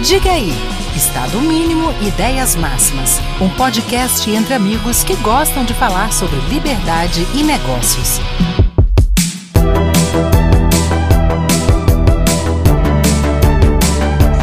Diga aí, Estado Mínimo Ideias Máximas, um podcast entre amigos que gostam de falar sobre liberdade e negócios.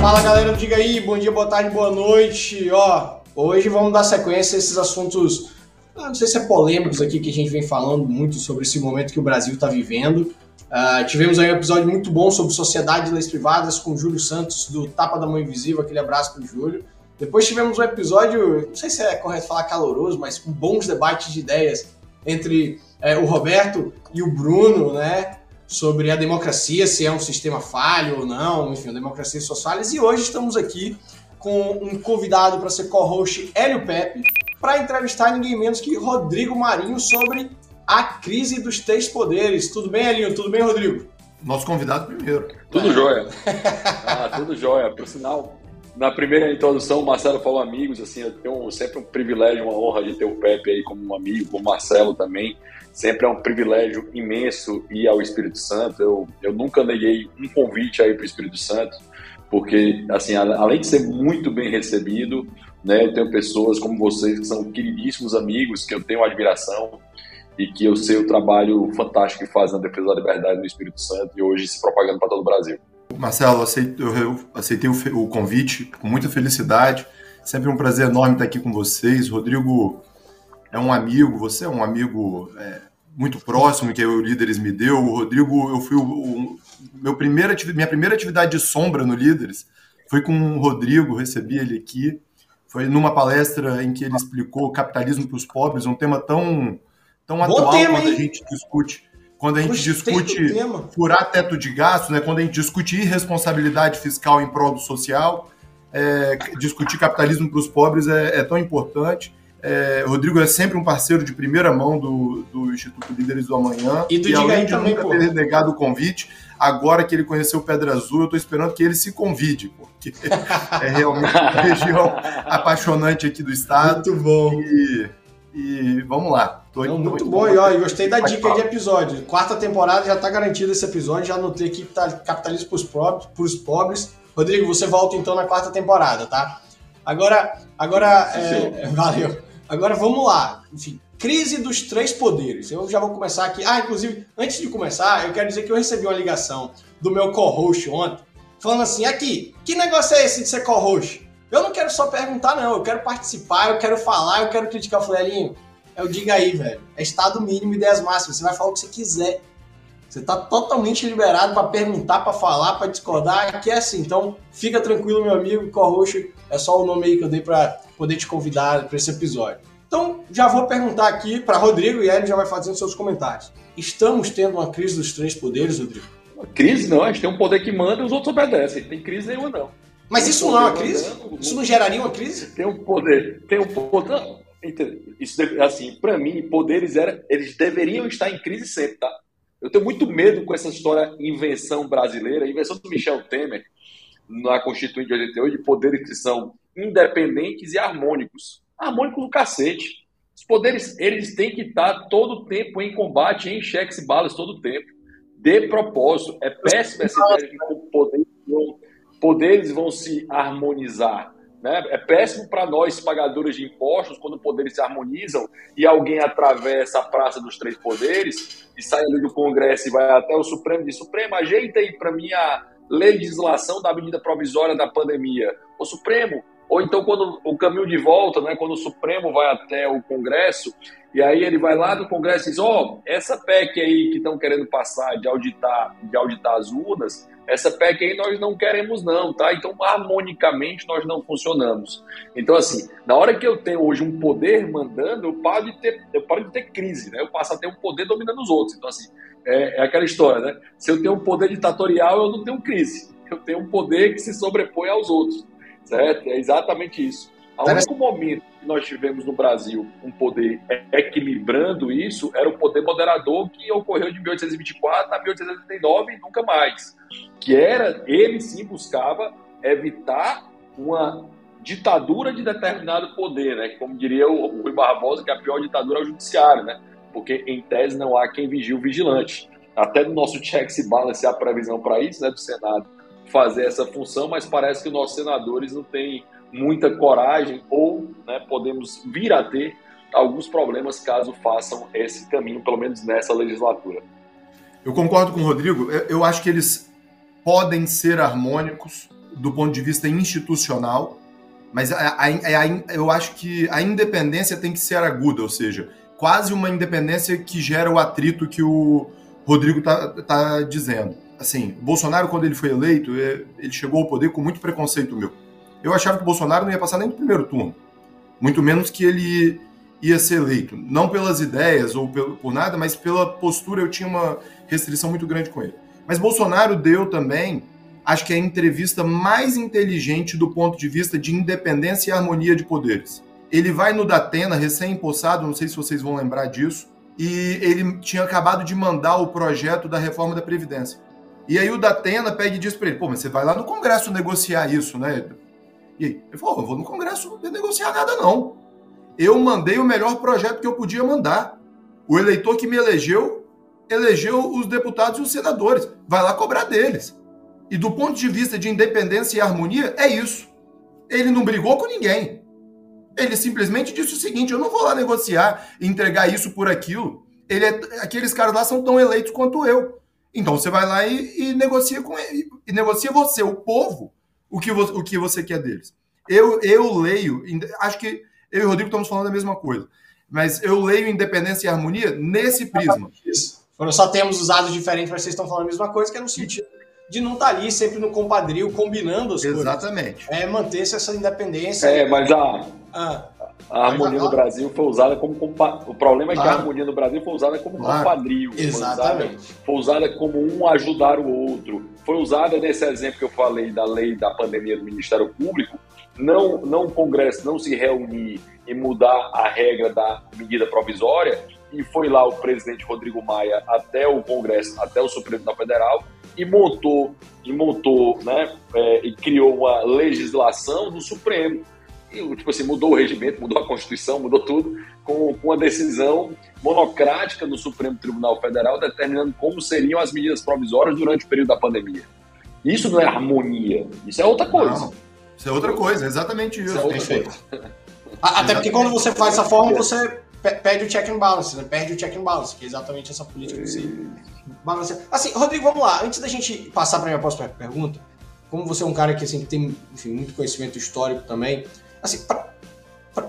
Fala galera, diga aí, bom dia, boa tarde, boa noite. Ó, hoje vamos dar sequência a esses assuntos, ah, não sei se é polêmicos aqui que a gente vem falando muito sobre esse momento que o Brasil está vivendo. Uh, tivemos aí um episódio muito bom sobre sociedade de leis privadas com o Júlio Santos do Tapa da Mão Invisível, aquele abraço pro Júlio. Depois tivemos um episódio, não sei se é correto falar caloroso, mas com bons debates de ideias entre é, o Roberto e o Bruno, né? Sobre a democracia, se é um sistema falho ou não, enfim, a democracia e suas falhas. E hoje estamos aqui com um convidado para ser co-host, Hélio Pepe, para entrevistar ninguém menos que Rodrigo Marinho sobre a crise dos três poderes. Tudo bem, Elinho? Tudo bem, Rodrigo? Nosso convidado primeiro. Tudo jóia. Ah, tudo jóia. Por sinal, na primeira introdução, o Marcelo falou amigos, assim, eu tenho sempre um privilégio, uma honra de ter o Pepe aí como um amigo, o Marcelo também. Sempre é um privilégio imenso ir ao Espírito Santo. Eu, eu nunca neguei um convite aí para o Espírito Santo, porque, assim, além de ser muito bem recebido, né, eu tenho pessoas como vocês que são queridíssimos amigos, que eu tenho admiração, e que eu sei o trabalho fantástico que faz na defesa da liberdade no Espírito Santo e hoje se propagando para todo o Brasil. Marcelo, eu aceitei o convite com muita felicidade. Sempre um prazer enorme estar aqui com vocês. Rodrigo é um amigo, você é um amigo é, muito próximo que o Líderes me deu. O Rodrigo, eu fui o, o meu primeira, minha primeira atividade de sombra no Líderes foi com o Rodrigo, recebi ele aqui. Foi numa palestra em que ele explicou capitalismo para os pobres, um tema tão tão Bom atual tema, quando hein? a gente discute quando a gente discute furar teto de gasto, né, quando a gente discute irresponsabilidade fiscal em prol do social, é, discutir capitalismo para os pobres é, é, tão importante. É, Rodrigo é sempre um parceiro de primeira mão do, do Instituto Líderes do Amanhã. E, do e além de também, nunca ter negado o convite, agora que ele conheceu Pedra Azul, eu estou esperando que ele se convide, porque é realmente uma região apaixonante aqui do estado. Muito bom. E, e vamos lá. Tô, Não, muito tô, bom, e ó, gostei da dica de episódio. Quarta temporada já tá garantido esse episódio, já anotei aqui que tá capitalismo pros pobres, pros pobres. Rodrigo, você volta então na quarta temporada, tá? Agora, agora, é, valeu. Agora vamos lá. Enfim, crise dos três poderes. Eu já vou começar aqui. Ah, inclusive, antes de começar, eu quero dizer que eu recebi uma ligação do meu co-host ontem, falando assim: aqui, que negócio é esse de ser co-host? Eu não quero só perguntar, não. Eu quero participar, eu quero falar, eu quero criticar. Eu falei, Elinho, eu digo aí, velho. É estado mínimo e ideias máximas. Você vai falar o que você quiser. Você tá totalmente liberado para perguntar, para falar, para discordar. Aqui é assim. Então, fica tranquilo, meu amigo. Corroxo é só o nome aí que eu dei para poder te convidar para esse episódio. Então, já vou perguntar aqui para Rodrigo e ele já vai fazendo seus comentários. Estamos tendo uma crise dos três poderes, Rodrigo? Crise não, a gente tem um poder que manda e os outros obedecem. Tem crise nenhuma, não. Mas isso não é uma crise? Isso não geraria uma crise? Tem um poder. Tem um poder. Não, isso, assim, para mim, poderes era, eles deveriam estar em crise sempre, tá? Eu tenho muito medo com essa história invenção brasileira, invenção do Michel Temer na Constituinte de 88, de poderes que são independentes e harmônicos. Harmônicos do cacete. Os poderes, eles têm que estar todo o tempo em combate, em cheques e balas todo o tempo. De propósito. É péssima essa ideia de que poderes vão, poderes vão se harmonizar. Né? É péssimo para nós, pagadores de impostos, quando poderes se harmonizam e alguém atravessa a Praça dos Três Poderes e sai ali do Congresso e vai até o Supremo e diz: Supremo, ajeita aí para mim a legislação da medida provisória da pandemia. O Supremo, ou então quando o caminho de volta, né, quando o Supremo vai até o Congresso, e aí ele vai lá do Congresso e diz, ó, oh, essa PEC aí que estão querendo passar de auditar, de auditar as urnas, essa PEC aí nós não queremos não, tá? Então, harmonicamente, nós não funcionamos. Então, assim, na hora que eu tenho hoje um poder mandando, eu paro de ter, eu paro de ter crise, né? Eu passo a ter um poder dominando os outros. Então, assim, é, é aquela história, né? Se eu tenho um poder ditatorial, eu não tenho crise. Eu tenho um poder que se sobrepõe aos outros, certo? É exatamente isso. O único momento que nós tivemos no Brasil um poder equilibrando isso era o poder moderador que ocorreu de 1824 a 1889 e nunca mais. Que era, ele sim buscava evitar uma ditadura de determinado poder, né? Como diria o Rui Barbosa, que a pior ditadura é o judiciário, né? Porque em tese não há quem vigie o vigilante. Até no nosso checks e balance há previsão para isso, né? Do Senado fazer essa função, mas parece que nossos senadores não têm muita coragem ou né, podemos vir a ter alguns problemas caso façam esse caminho, pelo menos nessa legislatura. Eu concordo com o Rodrigo. Eu acho que eles podem ser harmônicos do ponto de vista institucional, mas a, a, a, eu acho que a independência tem que ser aguda, ou seja, quase uma independência que gera o atrito que o Rodrigo está tá dizendo. Assim, Bolsonaro, quando ele foi eleito, é, ele chegou ao poder com muito preconceito meu. Eu achava que o Bolsonaro não ia passar nem no primeiro turno, muito menos que ele ia ser eleito. Não pelas ideias ou por nada, mas pela postura, eu tinha uma restrição muito grande com ele. Mas Bolsonaro deu também, acho que é a entrevista mais inteligente do ponto de vista de independência e harmonia de poderes. Ele vai no Datena, recém-impossado, não sei se vocês vão lembrar disso, e ele tinha acabado de mandar o projeto da reforma da Previdência. E aí o Datena pega e diz para ele, pô, mas você vai lá no Congresso negociar isso, né? E aí, ele falou, eu vou no Congresso negociar nada não. Eu mandei o melhor projeto que eu podia mandar. O eleitor que me elegeu, elegeu os deputados e os senadores. Vai lá cobrar deles. E do ponto de vista de independência e harmonia, é isso. Ele não brigou com ninguém. Ele simplesmente disse o seguinte: eu não vou lá negociar e entregar isso por aquilo. Ele é, aqueles caras lá são tão eleitos quanto eu. Então você vai lá e, e negocia com ele, e negocia você, o povo, o que, o que você quer deles. Eu, eu leio, acho que eu e o Rodrigo estamos falando a mesma coisa, mas eu leio independência e harmonia nesse prisma. Isso. Nós só temos usados diferentes, mas vocês estão falando a mesma coisa, que é no sentido de não estar tá ali sempre no compadrio, combinando as Exatamente. coisas. É manter-se essa independência. É, mas a, ah. A harmonia no Brasil foi usada como o problema é que claro. a harmonia no Brasil foi usada como claro. compadrio. Exatamente. Foi usada, foi usada como um ajudar o outro. Foi usada nesse exemplo que eu falei da lei da pandemia do Ministério Público, não, não o Congresso não se reunir e mudar a regra da medida provisória, e foi lá o presidente Rodrigo Maia até o Congresso, até o Supremo Tribunal Federal, e montou, e montou, né, é, e criou uma legislação do Supremo. E, tipo assim, mudou o regimento, mudou a Constituição, mudou tudo, com, com uma decisão monocrática do Supremo Tribunal Federal, determinando como seriam as medidas provisórias durante o período da pandemia. Isso não é harmonia, isso é outra coisa. Não, isso é outra coisa, exatamente isso. isso é Perfeito. Até porque quando você faz dessa forma, você perde o check and balance, né? Perde o check and balance, que é exatamente essa política que você balanceia. Assim, Rodrigo, vamos lá. Antes da gente passar para a minha próxima pergunta, como você é um cara que, assim, que tem enfim, muito conhecimento histórico também, assim,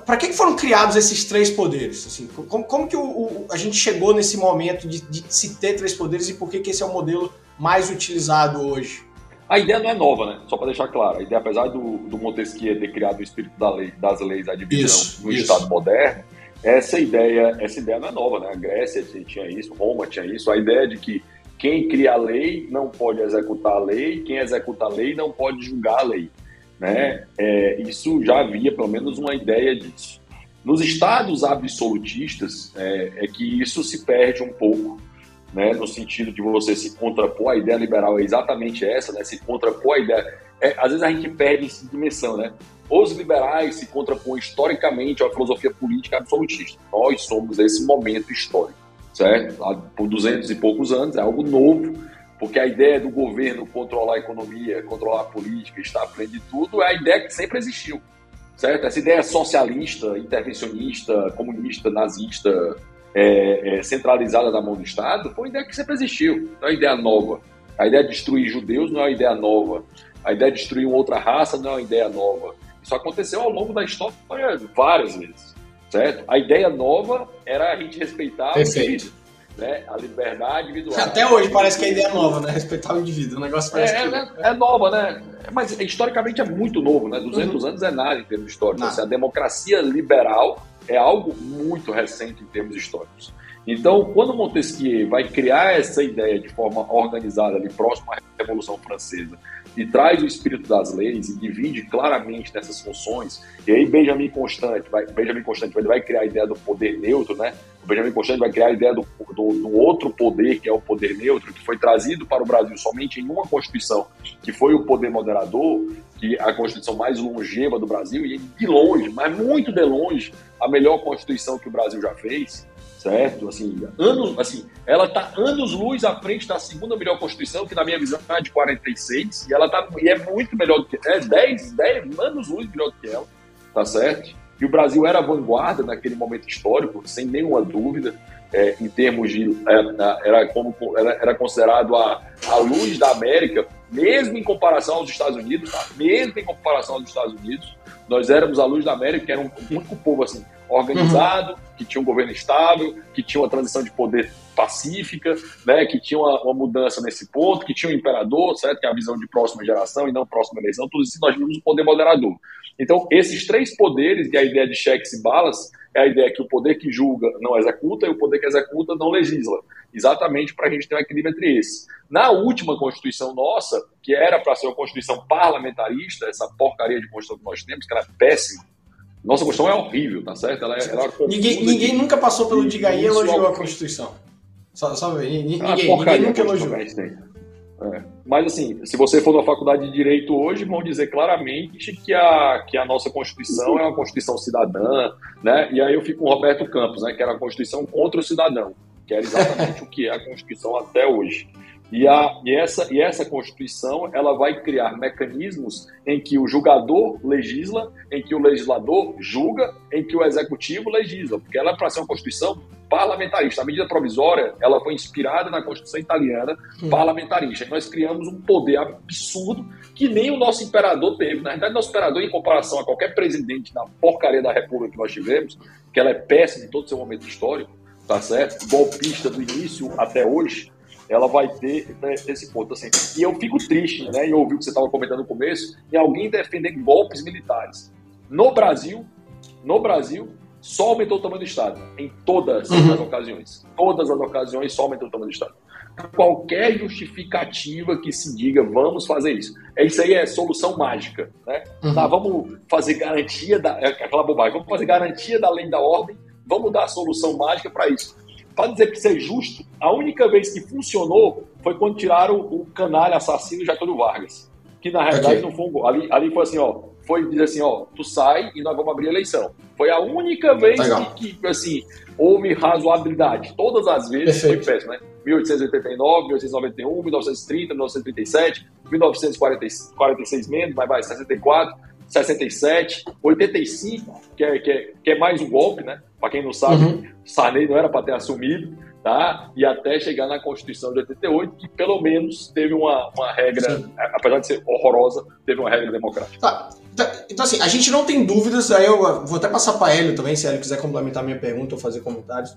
para que foram criados esses três poderes? Assim, como, como que o, o, a gente chegou nesse momento de, de, se ter três poderes e por que, que esse é o modelo mais utilizado hoje? A ideia não é nova, né? Só para deixar claro. A ideia, apesar do, do Montesquieu ter criado o espírito da lei, das leis, a divisão isso, no isso. Estado moderno, essa ideia, essa ideia não é nova, né? A Grécia tinha isso, Roma tinha isso. A ideia de que quem cria a lei não pode executar a lei, quem executa a lei não pode julgar a lei. Né? É, isso já havia pelo menos uma ideia disso. Nos estados absolutistas é, é que isso se perde um pouco né, no sentido de você se contrapor, a ideia liberal é exatamente essa, né, se contrapor a ideia. É, às vezes a gente perde essa dimensão, né? Os liberais se contrapõem historicamente à filosofia política absolutista. Nós somos esse momento histórico, certo? Por duzentos e poucos anos, é algo novo, porque a ideia do governo controlar a economia, controlar a política, estar à frente de tudo, é a ideia que sempre existiu, certo? Essa ideia socialista, intervencionista, comunista, nazista, é, é, centralizada na mão do Estado foi uma ideia que sempre existiu, não é uma ideia nova. A ideia de destruir judeus não é uma ideia nova. A ideia de destruir uma outra raça não é uma ideia nova. Isso aconteceu ao longo da história várias vezes, certo? A ideia nova era a gente respeitar Perfeito. Né? A liberdade individual. Até hoje parece que a ideia é nova, né? Respeitar o indivíduo. O negócio parece é, que... é, é nova, né? Mas historicamente é muito novo, né? 200 uhum. anos é nada em termos históricos. Assim, a democracia liberal é algo muito recente em termos históricos. Então, quando Montesquieu vai criar essa ideia de forma organizada, ali próximo à Revolução Francesa, e traz o espírito das leis e divide claramente nessas funções, e aí Benjamin Constant vai, Benjamin Constant vai, vai criar a ideia do poder neutro, né? O Benjamin Constant vai criar a ideia do, do, do, outro poder, que é o poder neutro, que foi trazido para o Brasil somente em uma Constituição, que foi o poder moderador, que é a Constituição mais longeva do Brasil, e de longe, mas muito de longe, a melhor Constituição que o Brasil já fez, certo? Assim, anos, assim, ela está anos luz à frente da segunda melhor Constituição, que na minha visão é de 46, e ela tá, e é muito melhor do que é 10, 10 anos luz melhor do que ela, tá certo? E o Brasil era vanguarda naquele momento histórico, sem nenhuma dúvida, é, em termos de. É, era, como, era, era considerado a, a luz da América, mesmo em comparação aos Estados Unidos, tá? mesmo em comparação aos Estados Unidos, nós éramos a luz da América, que era um único povo assim, organizado, uhum. que tinha um governo estável, que tinha uma transição de poder pacífica, né, que tinha uma, uma, mudança nesse ponto, que tinha um imperador, certo? Que é a visão de próxima geração e não próxima eleição, tudo isso nós vimos um poder moderador. Então, esses três poderes, que é a ideia de cheques e balas, é a ideia que o poder que julga não executa e o poder que executa não legisla. Exatamente para a gente ter um equilíbrio entre esses. Na última Constituição nossa, que era para ser uma Constituição parlamentarista, essa porcaria de Constituição que nós temos, que era péssima, nossa Constituição é horrível, tá certo? Ela, é, ela é ninguém, ninguém de... nunca passou pelo Diga e elogiou a Constituição. Só, só ninguém, ah, ninguém nunca elogiou. É. Mas, assim, se você for na faculdade de Direito hoje, vão dizer claramente que a, que a nossa Constituição é uma Constituição cidadã, né? E aí eu fico com o Roberto Campos, né? Que era a Constituição contra o cidadão, que era exatamente o que é a Constituição até hoje. E, a, e, essa, e essa Constituição ela vai criar mecanismos em que o julgador legisla, em que o legislador julga, em que o executivo legisla, porque ela é para ser uma Constituição parlamentarista. A medida provisória ela foi inspirada na Constituição italiana parlamentarista. E nós criamos um poder absurdo que nem o nosso imperador teve. Na verdade, nosso imperador, em comparação a qualquer presidente da porcaria da República que nós tivemos, que ela é péssima em todo o seu momento histórico, tá certo? Golpista do início até hoje, ela vai ter né, esse ponto assim. E eu fico triste, né, em ouvir o que você estava comentando no começo, em alguém defender golpes militares. No Brasil, no Brasil, só aumentou o tamanho do Estado, em todas uhum. as ocasiões. Todas as ocasiões só aumentou o tamanho do Estado. Qualquer justificativa que se diga, vamos fazer isso. É isso aí é solução mágica, né? Uhum. Tá, vamos fazer garantia da é aquela bobagem, vamos fazer garantia da lei da ordem, vamos dar a solução mágica para isso para dizer que isso é justo, a única vez que funcionou foi quando tiraram o canalha assassino Getúlio Vargas. Que na realidade okay. não foi um gol. Ali, ali foi assim, ó. Foi dizer assim, ó, tu sai e nós vamos abrir a eleição. Foi a única vez que, que, assim, houve razoabilidade. Todas as vezes Perfeito. foi péssimo, né? 1889, 1891, 1930, 1937, 1946 menos, mas vai, 64, 67, 85, que é, que é, que é mais um golpe, né? Para quem não sabe, uhum. Sarney não era para ter assumido, tá? E até chegar na Constituição de 88, que pelo menos teve uma, uma regra, Sim. apesar de ser horrorosa, teve uma regra democrática. Tá. Então, então, assim, a gente não tem dúvidas, aí eu vou até passar para Hélio também, se ele quiser complementar minha pergunta ou fazer comentários.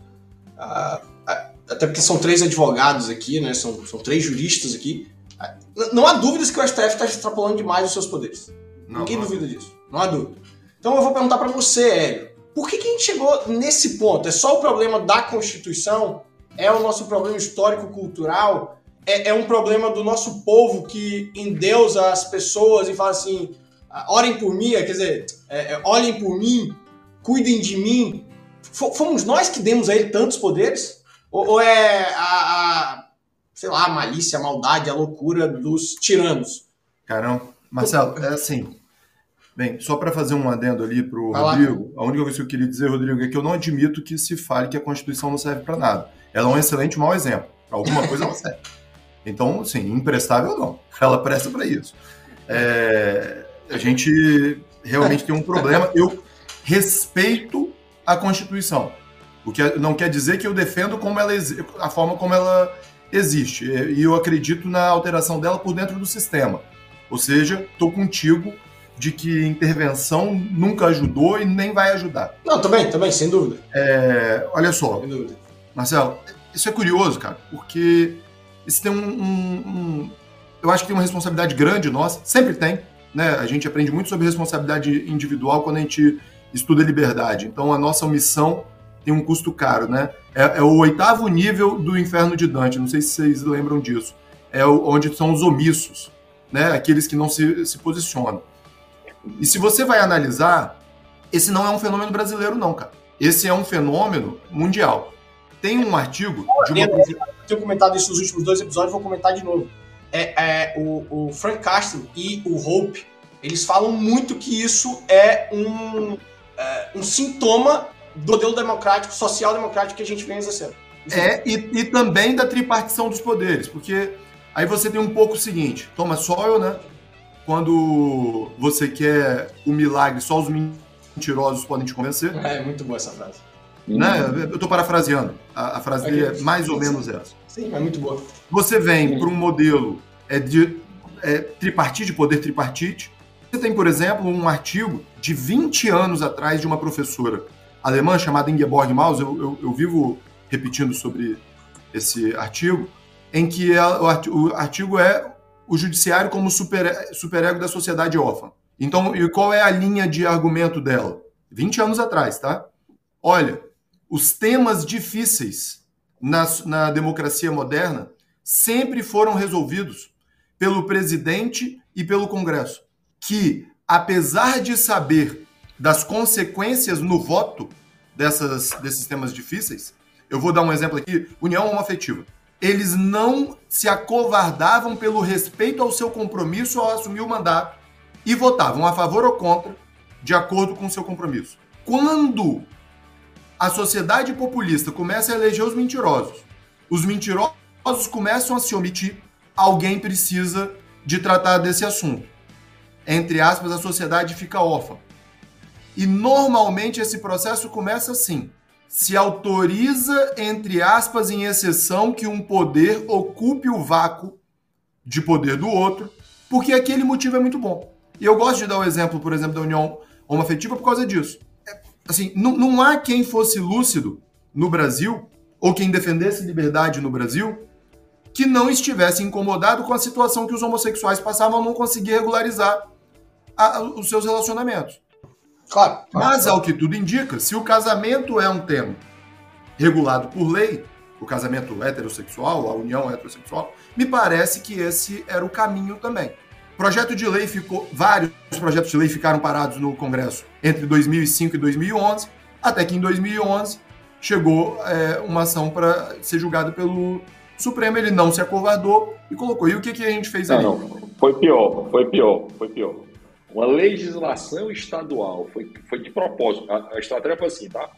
Ah, ah, até porque são três advogados aqui, né? São, são três juristas aqui. Ah, não há dúvidas que o STF está extrapolando demais os seus poderes. Não, Ninguém não. duvida disso. Não há dúvida. Então eu vou perguntar para você, Hélio. Por que, que a gente chegou nesse ponto? É só o problema da Constituição? É o nosso problema histórico-cultural? É, é, um problema do nosso povo que endeusa as pessoas e fala assim: ah, orem por mim, quer dizer, é, é, olhem por mim, cuidem de mim. Fomos nós que demos a ele tantos poderes? Ou, ou é a, a, sei lá, a malícia, a maldade, a loucura dos tiranos? Caramba, Marcelo, é assim, Bem, só para fazer um adendo ali para o Rodrigo, a única coisa que eu queria dizer, Rodrigo, é que eu não admito que se fale que a Constituição não serve para nada. Ela é um excelente mau exemplo. Alguma coisa ela serve. Então, sim, imprestável não. Ela presta para isso. É, a gente realmente tem um problema. Eu respeito a Constituição. O que não quer dizer que eu defendo como ela, a forma como ela existe. E eu acredito na alteração dela por dentro do sistema. Ou seja, estou contigo de que intervenção nunca ajudou e nem vai ajudar. Não, também, também, sem dúvida. É, olha só, Marcelo, isso é curioso, cara, porque isso tem um, um, um, Eu acho que tem uma responsabilidade grande nossa, sempre tem, né? A gente aprende muito sobre responsabilidade individual quando a gente estuda liberdade. Então a nossa omissão tem um custo caro, né? É, é o oitavo nível do inferno de Dante, não sei se vocês lembram disso. É o, onde são os omissos, né? Aqueles que não se, se posicionam. E se você vai analisar, esse não é um fenômeno brasileiro, não, cara. Esse é um fenômeno mundial. Tem um artigo de uma. Eu tenho comentado isso nos últimos dois episódios, vou comentar de novo. É, é o, o, Frank Castle e o Hope, eles falam muito que isso é um, é, um sintoma do modelo democrático, social-democrático que a gente vem exercendo. É, e, e também da tripartição dos poderes, porque aí você tem um pouco o seguinte, Thomas Sowell, né? Quando você quer o milagre, só os mentirosos podem te convencer. É, muito boa essa frase. Né? Eu estou parafraseando. A, a frase dele é mais ou menos essa. Sim, é muito boa. Você vem para um modelo é, de é, tripartite, poder tripartite. Você tem, por exemplo, um artigo de 20 anos atrás de uma professora alemã chamada Ingeborg Maus. Eu, eu, eu vivo repetindo sobre esse artigo, em que ela, o artigo é o judiciário como super, superego da sociedade órfã. Então, e qual é a linha de argumento dela? 20 anos atrás, tá? Olha, os temas difíceis na, na democracia moderna sempre foram resolvidos pelo presidente e pelo Congresso, que, apesar de saber das consequências no voto dessas, desses temas difíceis, eu vou dar um exemplo aqui: união homoafetiva eles não se acovardavam pelo respeito ao seu compromisso ao assumir o mandato e votavam a favor ou contra, de acordo com o seu compromisso. Quando a sociedade populista começa a eleger os mentirosos, os mentirosos começam a se omitir, alguém precisa de tratar desse assunto. Entre aspas, a sociedade fica órfã. E normalmente esse processo começa assim se autoriza, entre aspas, em exceção, que um poder ocupe o vácuo de poder do outro, porque aquele motivo é muito bom. E eu gosto de dar o exemplo, por exemplo, da união homoafetiva por causa disso. É, assim, não, não há quem fosse lúcido no Brasil, ou quem defendesse liberdade no Brasil, que não estivesse incomodado com a situação que os homossexuais passavam a não conseguir regularizar a, os seus relacionamentos. Claro. Mas, ao que tudo indica, se o casamento é um tema regulado por lei, o casamento heterossexual, a união heterossexual, me parece que esse era o caminho também. Projeto de lei ficou, vários projetos de lei ficaram parados no Congresso entre 2005 e 2011, até que em 2011 chegou é, uma ação para ser julgada pelo Supremo, ele não se acovardou e colocou. E o que, que a gente fez não, ali? Não, foi pior, foi pior, foi pior. Uma legislação estadual foi, foi de propósito. A, a estratégia foi assim, tá?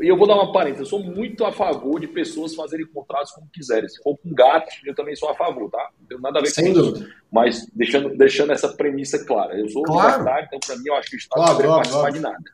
E eu vou dar uma parêntese. Eu sou muito a favor de pessoas fazerem contratos como quiserem. Se for com gatos, eu também sou a favor, tá? Não tem nada a ver Sem com dúvida. isso. Mas deixando, deixando essa premissa clara. Eu sou Claro. libertário, então para mim eu acho que o Estado Claro, não claro, participar claro. de nada.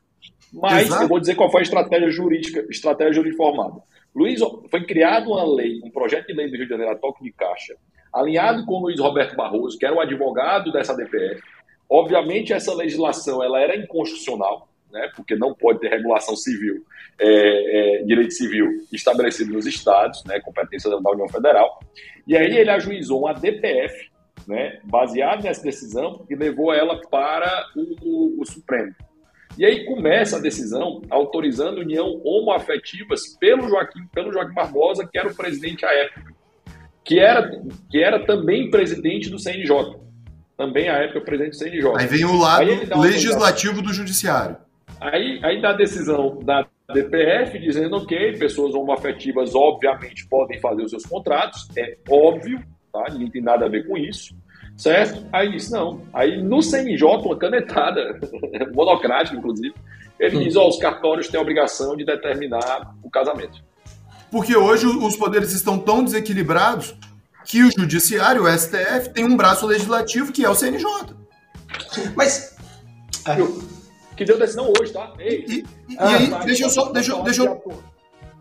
Mas Exato. eu vou dizer qual foi a estratégia jurídica, estratégia jurídica formada. Luiz, foi criada uma lei, um projeto de lei do Rio de Janeiro, a toque de caixa, alinhado com o Luiz Roberto Barroso, que era o advogado dessa DPF. Obviamente, essa legislação ela era inconstitucional, né, porque não pode ter regulação civil, é, é, direito civil estabelecido nos estados, né, competência da União Federal. E aí ele ajuizou uma DPF, né, baseado nessa decisão, e levou ela para o, o- o Supremo. E aí começa a decisão autorizando união homoafetivas pelo Joaquim, pelo Joaquim Barbosa, que era o presidente à época, que era, que era também presidente do CNJ. Também à época presidente do CNJ. Aí vem o lado legislativo do judiciário. Aí, aí dá a decisão da DPF dizendo, ok, pessoas homoafetivas obviamente podem fazer os seus contratos, é óbvio, tá? Ninguém tem nada a ver com isso, certo? Aí disse, não. Aí no CNJ, uma canetada, monocrática inclusive, ele diz, ó, os cartórios têm a obrigação de determinar o casamento. Porque hoje os poderes estão tão desequilibrados que o judiciário, o STF, tem um braço legislativo que é o CNJ. Mas. é, Que deu decisão hoje, tá? Ei, E, e- Ah, e aí, tá, deixa eu só, deixa, eu- deixa eu,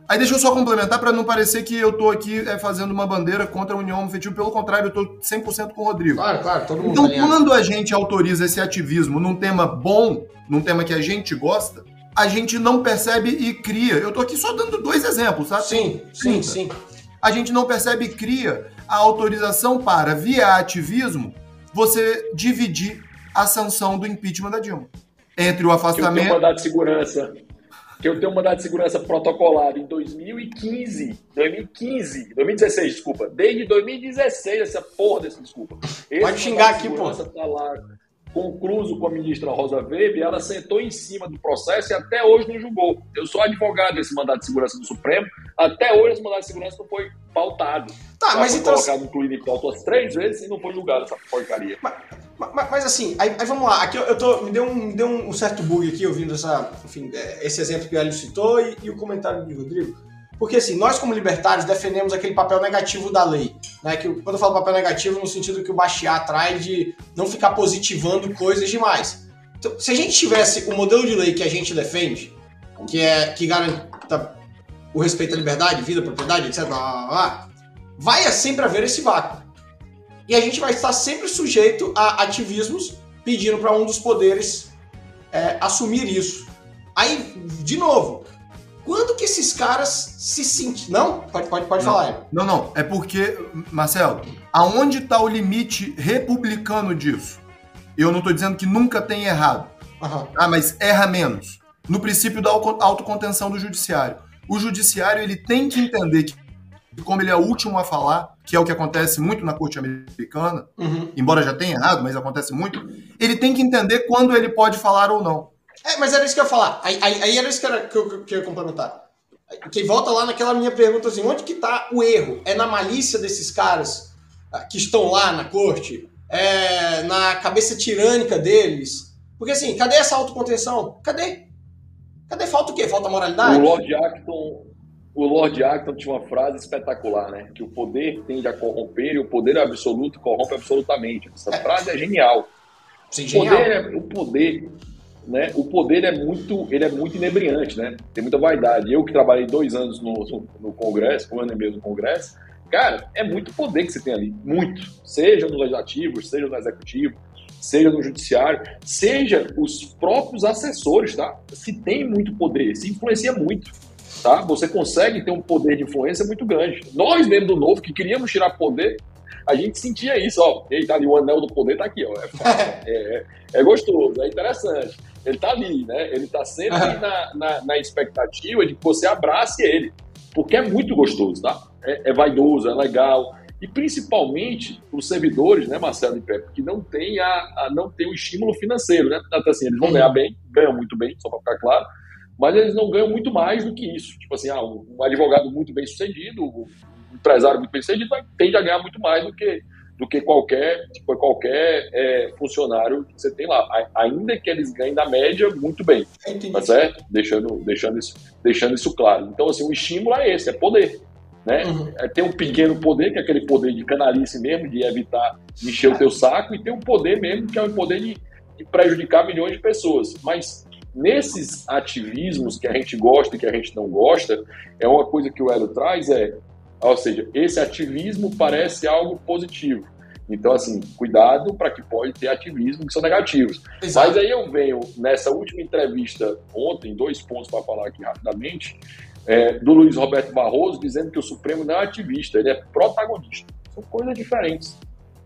aí deixa eu só complementar para não parecer que eu tô aqui é, fazendo uma bandeira contra a união homoafetiva. Pelo contrário, eu tô 100% com o Rodrigo. Claro, claro, todo mundo Então, tá quando a gente autoriza esse ativismo num tema bom, num tema que a gente gosta, a gente não percebe e cria. Eu tô aqui só dando dois exemplos, tá? Sim, sim, sim. A gente não percebe e cria a autorização para, via ativismo, você dividir a sanção do impeachment da Dilma. Entre o que eu tenho um afastamento. mandado de segurança, que eu tenho um mandado de segurança protocolado em 2015, 2015, 2016, desculpa, desde 2016 essa porra desse desculpa. Esse Pode xingar aqui, pô. Tá lá concluso com a ministra Rosa Weber, ela sentou em cima do processo e até hoje não julgou. Eu sou advogado desse mandado de segurança do Supremo, até hoje esse mandado de segurança não foi pautado. Tá, Já mas foi então. colocado em pauta umas três vezes e não foi julgado essa porcaria. Mas, mas assim, aí, aí, vamos lá. Aqui eu, eu tô. Me deu, um, me deu um certo bug aqui ouvindo essa, enfim, é, esse exemplo que o Hélio citou e, e o comentário de Rodrigo. Porque assim, nós como libertários defendemos aquele papel negativo da lei. Né? Que, quando eu falo papel negativo, no sentido que o Bastiat traz de não ficar positivando coisas demais. Então, se a gente tivesse o modelo de lei que a gente defende, que é que garanta o respeito à liberdade, vida, propriedade, etc., vai sempre haver esse vácuo. E a gente vai estar sempre sujeito a ativismos pedindo para um dos poderes é, assumir isso. Aí, de novo, quando que esses caras se sentem. Não? Pode, pode, pode não. falar. Não, não. É porque, Marcelo, aonde está o limite republicano disso? Eu não estou dizendo que nunca tem errado. Uhum. Ah, mas erra menos. No princípio da autocontenção do judiciário. O judiciário ele tem que entender que, como ele é o último a falar, que é o que acontece muito na corte americana, uhum. embora já tenha errado, mas acontece muito, ele tem que entender quando ele pode falar ou não. É, mas era isso que eu ia falar. Aí, aí, aí era isso que, era, que, eu, que eu ia complementar. Que volta lá naquela minha pergunta assim, onde que tá o erro? É na malícia desses caras ah, que estão lá na corte? É na cabeça tirânica deles? Porque assim, cadê essa autocontenção? Cadê? Cadê? Falta o quê? Falta moralidade? O Lord Acton, o Lord Acton tinha uma frase espetacular, né? Que o poder tende a corromper e o poder absoluto corrompe absolutamente. Essa é. frase é genial. Sim, genial. O poder, é, o poder né, o poder é muito, ele é muito inebriante, né? Tem muita vaidade. Eu que trabalhei dois anos no, no Congresso, um ano e meio no Congresso, cara, é muito poder que você tem ali, muito. Seja no legislativo, seja no executivo, seja no judiciário, seja os próprios assessores, tá? Se tem muito poder, se influencia muito, tá? Você consegue ter um poder de influência muito grande. Nós, dentro do Novo, que queríamos tirar poder, a gente sentia isso, ó. Tá ali, o anel do poder tá aqui, ó. É, é, é gostoso, é interessante ele está ali, né? Ele está sempre na, na, na, expectativa de que você abrace ele, porque é muito gostoso, tá? É, é vaidoso, é legal. E principalmente os servidores, né, Marcelo e Pepe, que não tem, a, a, não tem o estímulo financeiro, né? Até assim, eles vão ganhar bem, ganham muito bem, só para ficar claro, mas eles não ganham muito mais do que isso. Tipo assim, ah, um advogado muito bem sucedido, um empresário muito bem sucedido, tende a ganhar muito mais do que do que qualquer, tipo, qualquer é, funcionário que você tem lá. Ainda que eles ganhem da média muito bem. Tá certo? Deixando, deixando, isso, deixando isso claro. Então, assim, o estímulo é esse, é poder. Né? Uhum. É ter um pequeno poder, que é aquele poder de canalice mesmo, de evitar encher o teu saco, e ter um poder mesmo, que é o poder de, de prejudicar milhões de pessoas. Mas nesses ativismos que a gente gosta e que a gente não gosta, é uma coisa que o Hélio traz, é ou seja, esse ativismo parece algo positivo. Então, assim, cuidado para que pode ter ativismo que são negativos. Exato. Mas aí eu venho nessa última entrevista ontem, dois pontos para falar aqui rapidamente, é, do Luiz Roberto Barroso, dizendo que o Supremo não é ativista, ele é protagonista. São coisas diferentes.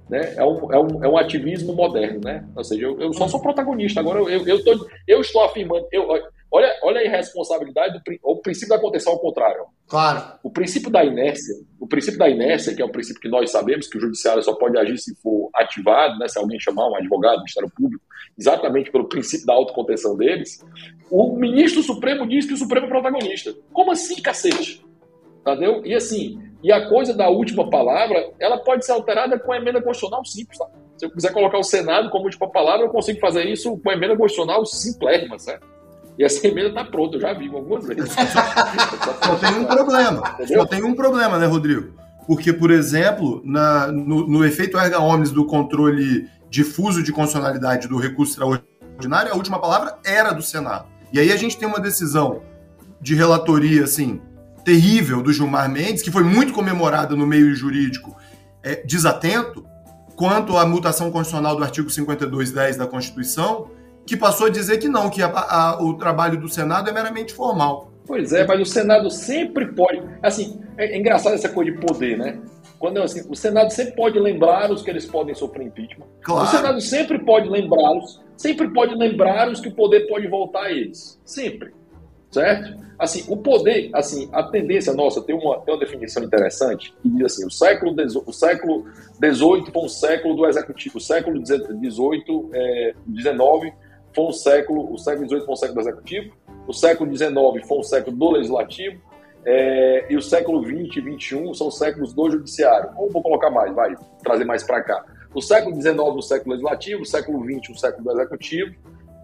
Né? É, um, é, um, é um ativismo moderno, né? Ou seja, eu, eu só sou protagonista. Agora eu, eu, tô, eu estou afirmando. Eu, olha, olha a irresponsabilidade do o princípio da contenção ao contrário. Claro. O princípio da inércia, o princípio da inércia, que é o princípio que nós sabemos que o judiciário só pode agir se for ativado, né, se alguém chamar um advogado, um Ministério Público, exatamente pelo princípio da autocontenção deles, o ministro Supremo diz que o Supremo é protagonista. Como assim, cacete? Entendeu? E assim, e a coisa da última palavra, ela pode ser alterada com a emenda constitucional simples, tá? Se eu quiser colocar o Senado como última palavra, eu consigo fazer isso com a emenda constitucional simplérrima, certo? E essa emenda está pronta, eu já vi algumas vezes. Só tem um problema. Entendeu? Só tem um problema, né, Rodrigo? Porque, por exemplo, na, no, no efeito erga omnes do controle difuso de constitucionalidade do recurso extraordinário, a última palavra era do Senado. E aí a gente tem uma decisão de relatoria, assim, terrível do Gilmar Mendes, que foi muito comemorada no meio jurídico, é, desatento, quanto à mutação constitucional do artigo 52.10 da Constituição, que passou a dizer que não, que a, a, o trabalho do Senado é meramente formal. Pois é, mas o Senado sempre pode. Assim, é, é engraçado essa coisa de poder, né? Quando assim, o Senado sempre pode lembrá-los que eles podem sofrer impeachment. Claro. O Senado sempre pode lembrá-los, sempre pode lembrá-los que o poder pode voltar a eles. Sempre. Certo? Assim, o poder, assim, a tendência nossa tem uma, tem uma definição interessante que diz assim: o século XVIII o século foi um século do executivo, o século XVIII, é, XIX foi um século, o século XVIII foi um século do executivo, o século XIX foi um século do legislativo, é, e o século XX e XXI são séculos do judiciário. Ou vou colocar mais, vai, trazer mais para cá. O século XIX, o século legislativo, o século XX, o século do executivo,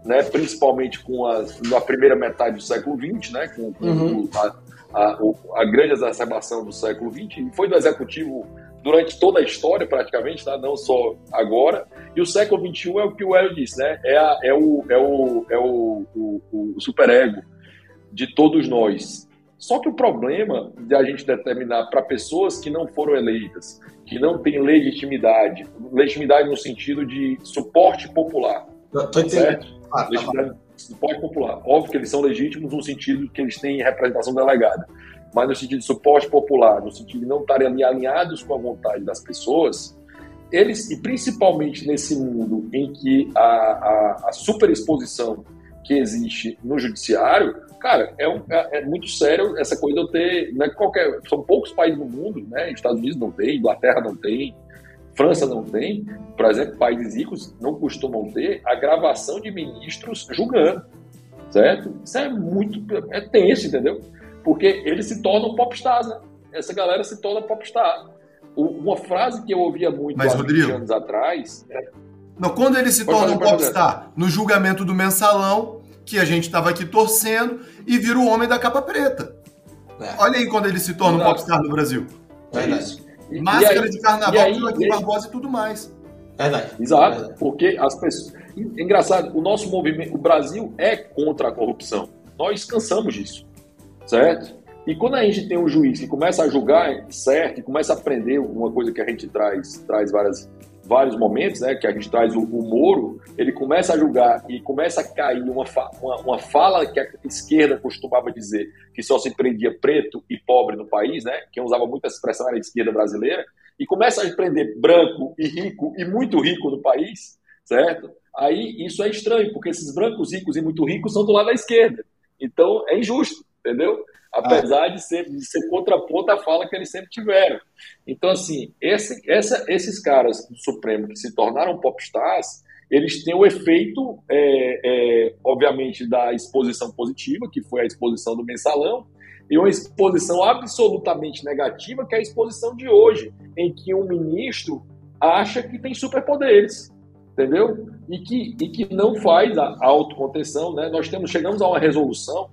né, principalmente com a, na primeira metade do século XX, né, com, com uhum. a, a, a, grande exacerbação do século XX, e foi do executivo durante toda a história, praticamente, tá? não só agora. E o século XXI é o que o Hélio disse, né? é, a, é, o, é, o, é o, o, o superego de todos nós. Só que o problema de a gente determinar para pessoas que não foram eleitas, que não têm legitimidade, legitimidade no sentido de suporte popular, Tô certo? Ah, tá legitimidade, suporte popular. Óbvio que eles são legítimos no sentido que eles têm representação delegada mas no sentido de suporte popular, no sentido de não estarem alinhados com a vontade das pessoas, eles, e principalmente nesse mundo em que a, a, a superexposição que existe no judiciário, cara, é, um, é, é, muito sério essa coisa de eu ter, não é qualquer, são poucos países no mundo, né, Estados Unidos não tem, Inglaterra não tem, França não tem, por exemplo, países ricos não costumam ter a gravação de ministros julgando, certo? Isso é muito, é tenso, entendeu? Porque eles se tornam popstars, né? Essa galera se torna popstar. Uma frase que eu ouvia muito Mas, há Rodrigo, anos atrás. É... Não, quando eles se tornam popstar? No julgamento do mensalão, que a gente estava aqui torcendo, e vira o homem da capa preta. É. Olha aí quando eles se tornam Exato. popstar no Brasil. É isso. Máscara aí, de carnaval, aí, aqui, Barbosa e tudo mais. Verdade. Exato, Verdade. porque as pessoas. Engraçado, o nosso movimento, o Brasil é contra a corrupção. Nós cansamos disso certo? E quando a gente tem um juiz que começa a julgar certo, e começa a aprender uma coisa que a gente traz, traz várias, vários momentos, né, que a gente traz o, o Moro, ele começa a julgar e começa a cair uma, fa uma, uma, fala que a esquerda costumava dizer que só se prendia preto e pobre no país, né, quem usava muito expressão era a esquerda brasileira, e começa a prender branco e rico e muito rico no país, certo? Aí isso é estranho, porque esses brancos ricos e muito ricos são do lado da esquerda. Então é injusto entendeu? Apesar ah. de, ser, de ser contraponto à fala que eles sempre tiveram. Então, assim, esse, essa, esses caras do Supremo que se tornaram popstars, eles têm o efeito, é, é, obviamente, da exposição positiva, que foi a exposição do mensalão, e uma exposição absolutamente negativa, que é a exposição de hoje, em que um ministro acha que tem superpoderes, entendeu? E que, e que não faz a autocontenção, né? Nós temos, chegamos a uma resolução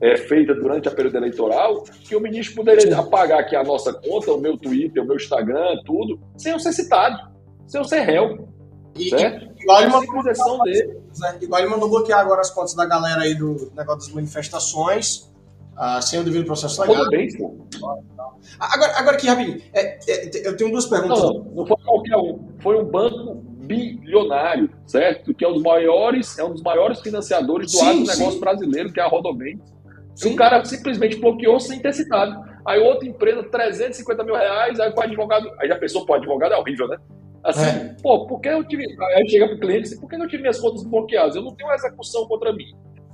é, feita durante a período eleitoral, que o ministro poderia apagar aqui a nossa conta, o meu Twitter, o meu Instagram, tudo, sem eu ser citado, sem eu ser réu. E, certo? igual, ele mandou bloquear, dele. Né? igual ele mandou bloquear agora as contas da galera aí do negócio das manifestações, ah, sem o devido processo legal. Tudo bem. Agora, agora aqui, rapidinho, é, é, eu tenho duas perguntas. Não, não foi qualquer um, foi um banco bilionário, certo? Que é um dos maiores, é um dos maiores financiadores do agronegócio brasileiro, que é a Rodoventos. Sim. O cara simplesmente bloqueou sem ter citado. Aí outra empresa, 350 mil reais, aí o advogado. Aí já pensou, pô, advogado é horrível, né? Assim, é. pô, por que eu tive. Aí chega pro cliente assim, por que eu tive minhas contas bloqueadas? Eu não tenho execução contra mim.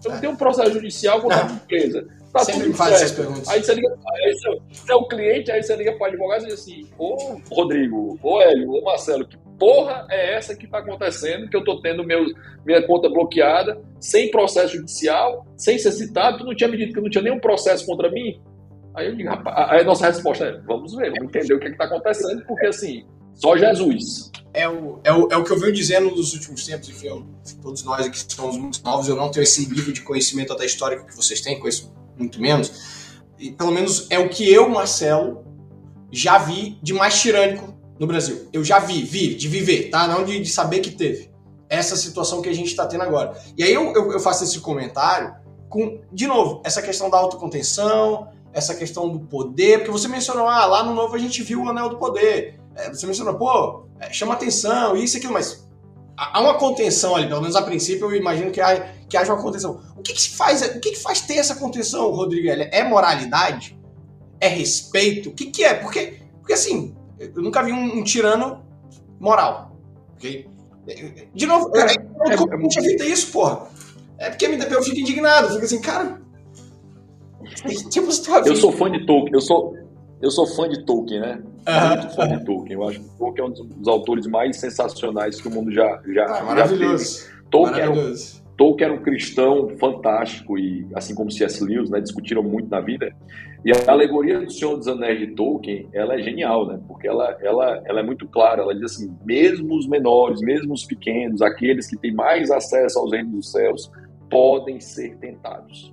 Eu não é. tenho um processo judicial contra a empresa. Tá Sempre tudo faz essas perguntas. Aí você liga, aí você, é o cliente, aí você liga para o advogado e diz assim: Ô Rodrigo, ô Hélio, ô Marcelo, que porra é essa que está acontecendo, que eu estou tendo meu, minha conta bloqueada, sem processo judicial, sem ser citado, tu não tinha me dito que não tinha nenhum processo contra mim? Aí eu digo, rapaz, aí a nossa resposta é, vamos ver, vamos entender o que é está acontecendo, porque assim, só Jesus. É o, é, o, é o que eu venho dizendo nos últimos tempos, enfim, eu, todos nós aqui somos muito novos, eu não tenho esse nível de conhecimento até histórico que vocês têm, conheço muito menos, e pelo menos é o que eu, Marcelo, já vi de mais tirânico no Brasil. Eu já vi, vi, de viver, tá? Não de, de saber que teve. Essa situação que a gente está tendo agora. E aí eu, eu, eu, faço esse comentário com, de novo, essa questão da autocontenção, essa questão do poder, porque você mencionou, ah, lá no Novo a gente viu o Anel do Poder. É, você mencionou, pô, é, chama atenção, isso e aquilo, mas há uma contenção ali, pelo menos a princípio eu imagino que, há, que haja uma contenção. O que, que se faz, o que, que faz ter essa contenção, Rodrigo? É moralidade? É respeito? O que, que é? Porque, porque assim, eu nunca vi um, um tirano moral. Ok? De novo, é, é, como a gente evita isso, porra? É porque eu fico indignado, eu fico assim, cara. Tipo, eu sou fã de Tolkien, eu sou, eu sou fã de Tolkien, né? Muito fã de Tolkien. Eu acho que Tolkien é um dos autores mais sensacionais que o mundo já, já, ah, maravilhoso. já fez. Tolkien, maravilhoso. Tolkien era um cristão fantástico e, assim como C.S. Lewis, né, discutiram muito na vida. E a alegoria do Senhor dos Anéis de Tolkien, ela é genial, né? Porque ela, ela, ela é muito clara. Ela diz assim, mesmo os menores, mesmo os pequenos, aqueles que têm mais acesso aos reinos dos céus, podem ser tentados,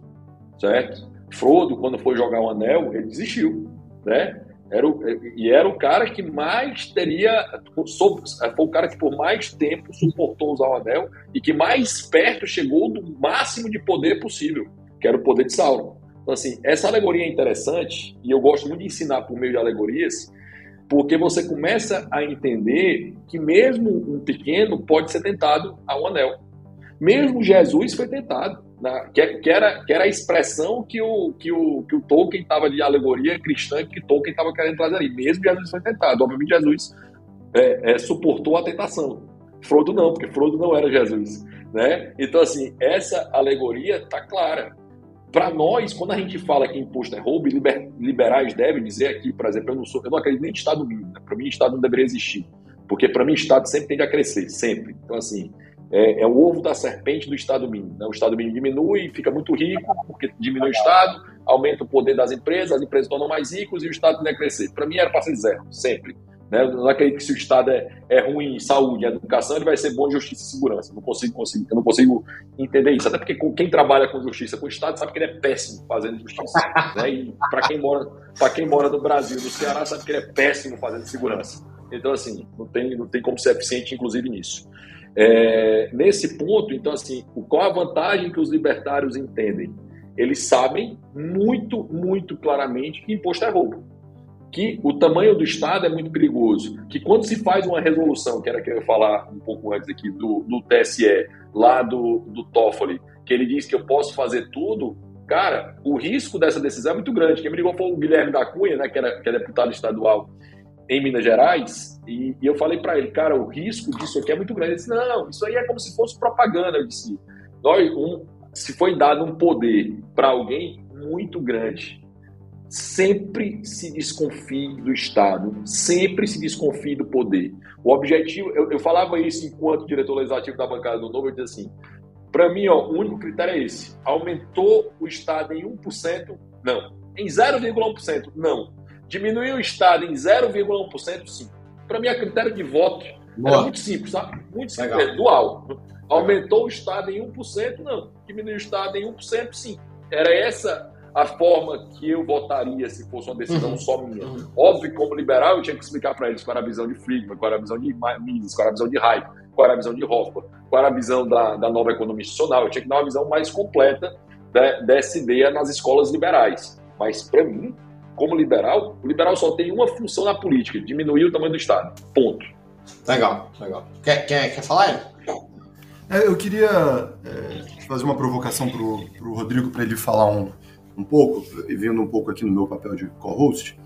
certo? Frodo, quando foi jogar o anel, ele desistiu, né? Era o, e era o cara que mais teria. Foi o cara que por mais tempo suportou usar o anel e que mais perto chegou do máximo de poder possível, que era o poder de Sauron. Então, assim, essa alegoria é interessante e eu gosto muito de ensinar por meio de alegorias, porque você começa a entender que mesmo um pequeno pode ser tentado ao anel. Mesmo Jesus foi tentado na, que, que, era, que era a expressão que o, que o, que o Tolkien estava de alegoria cristã que Tolkien estava querendo trazer ali. Mesmo Jesus foi tentado. Obviamente, Jesus é, é, suportou a tentação. Frodo não, porque Frodo não era Jesus. Né? Então, assim, essa alegoria está clara. Para nós, quando a gente fala que imposto é roubo, liber, liberais devem dizer aqui, por exemplo, eu não, sou, eu não acredito nem em Estado mínimo. Né? Para mim, Estado não deveria existir. Porque, para mim, Estado sempre tende a crescer, sempre. Então, assim, é, é, o ovo da serpente do Estado mínimo. Né? O Estado mínimo diminui, fica muito rico, porque diminui o Estado, aumenta o poder das empresas, as empresas tornam mais ricos e o Estado tem a crescer. Para mim era para ser zero, sempre. Né? Eu não acredito que se o Estado é, é ruim em saúde e educação, ele vai ser bom em justiça e segurança. Eu não consigo, consigo, eu não consigo entender isso. Até porque quem trabalha com justiça, com o Estado, sabe que ele é péssimo fazendo justiça. né? E para quem, mora, quem mora no Brasil, no Ceará, sabe que ele é péssimo fazendo segurança. Então, assim, não tem, não tem como ser eficiente, inclusive, nisso. É, nesse ponto, então, assim, qual a vantagem que os libertários entendem? Eles sabem muito, muito claramente que imposto é roubo. Que o tamanho do Estado é muito perigoso. Que quando se faz uma resolução, que era que eu ia falar um pouco antes aqui, do, do TSE, lá do, do Toffoli, que ele diz que eu posso fazer tudo, cara, o risco dessa decisão é muito grande. Quem me ligou foi o Guilherme da Cunha, né, que, era, que é deputado estadual em Minas Gerais, e, e eu falei para ele, cara, o risco disso aqui é muito grande. Ele disse, não, isso aí é como se fosse propaganda. Eu disse, nós, um, se foi dado um poder para alguém muito grande, sempre se desconfie do Estado, sempre se desconfie do poder. O objetivo, eu, eu falava isso enquanto diretor legislativo da bancada do Novo, eu disse assim, para mim, ó, o único critério é esse. Aumentou o Estado em 1%? Não. Em 0,1%? Não. Diminuiu o Estado em 0,1%? Sim. Para mim, a critério de voto Boa. era muito simples, sabe? Muito simples, Legal. dual. Aumentou o Estado em 1%? Não. Diminuiu o Estado em 1%? Sim. Era essa a forma que eu votaria se fosse uma decisão uhum. só minha. Uhum. Óbvio como liberal, eu tinha que explicar para eles qual era a visão de Friedman, qual era a visão de Mises, qual era a visão de Hayek, qual era a visão de Hoffman, qual era a visão da, da nova economia institucional. Eu tinha que dar uma visão mais completa de, dessa ideia nas escolas liberais. Mas, para mim, como liberal, o liberal só tem uma função na política: diminuir o tamanho do Estado. Ponto. Legal, legal. Quer, quer, quer falar, é, eu queria é, fazer uma provocação para o Rodrigo para ele falar um, um pouco, e vindo um pouco aqui no meu papel de co-host,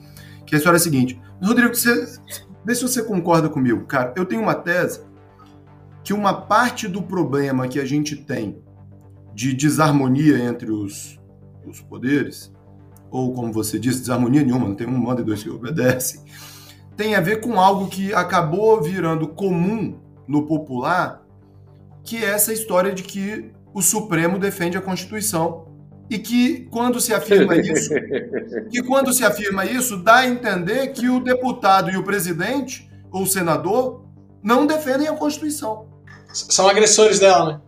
que a história é a seguinte. Rodrigo, você, vê se você concorda comigo. Cara, eu tenho uma tese que uma parte do problema que a gente tem de desarmonia entre os, os poderes ou como você disse, desarmonia nenhuma, não tem um manda e dois que obedecem, tem a ver com algo que acabou virando comum no popular, que é essa história de que o Supremo defende a Constituição e que quando se afirma isso, que quando se afirma isso, dá a entender que o deputado e o presidente ou o senador não defendem a Constituição. São agressores dela, né?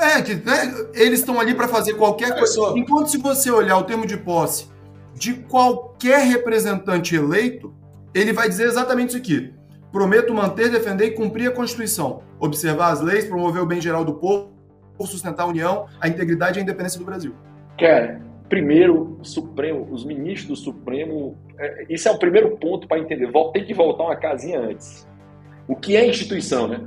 É, que né, eles estão ali para fazer qualquer coisa. Enquanto se você olhar o termo de posse de qualquer representante eleito, ele vai dizer exatamente isso aqui. Prometo manter, defender e cumprir a Constituição, observar as leis, promover o bem geral do povo, sustentar a união, a integridade e a independência do Brasil. Cara, primeiro, o Supremo, os ministros do Supremo, é, isso é o primeiro ponto para entender. Tem que voltar uma casinha antes. O que é instituição, né?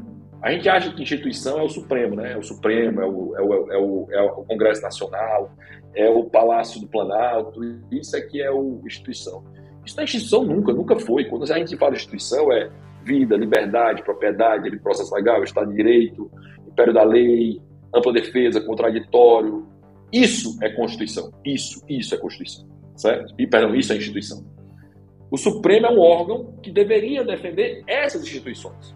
A gente acha que instituição é o Supremo, né? É o Supremo, é o, é o, é o, é o Congresso Nacional, é o Palácio do Planalto, isso aqui é o instituição. Isso não é instituição nunca, nunca foi. Quando a gente fala instituição, é vida, liberdade, propriedade, processo legal, Estado de Direito, Império da Lei, ampla defesa, contraditório. Isso é Constituição. Isso, isso é Constituição. Certo? E, perdão, isso é instituição. O Supremo é um órgão que deveria defender essas instituições.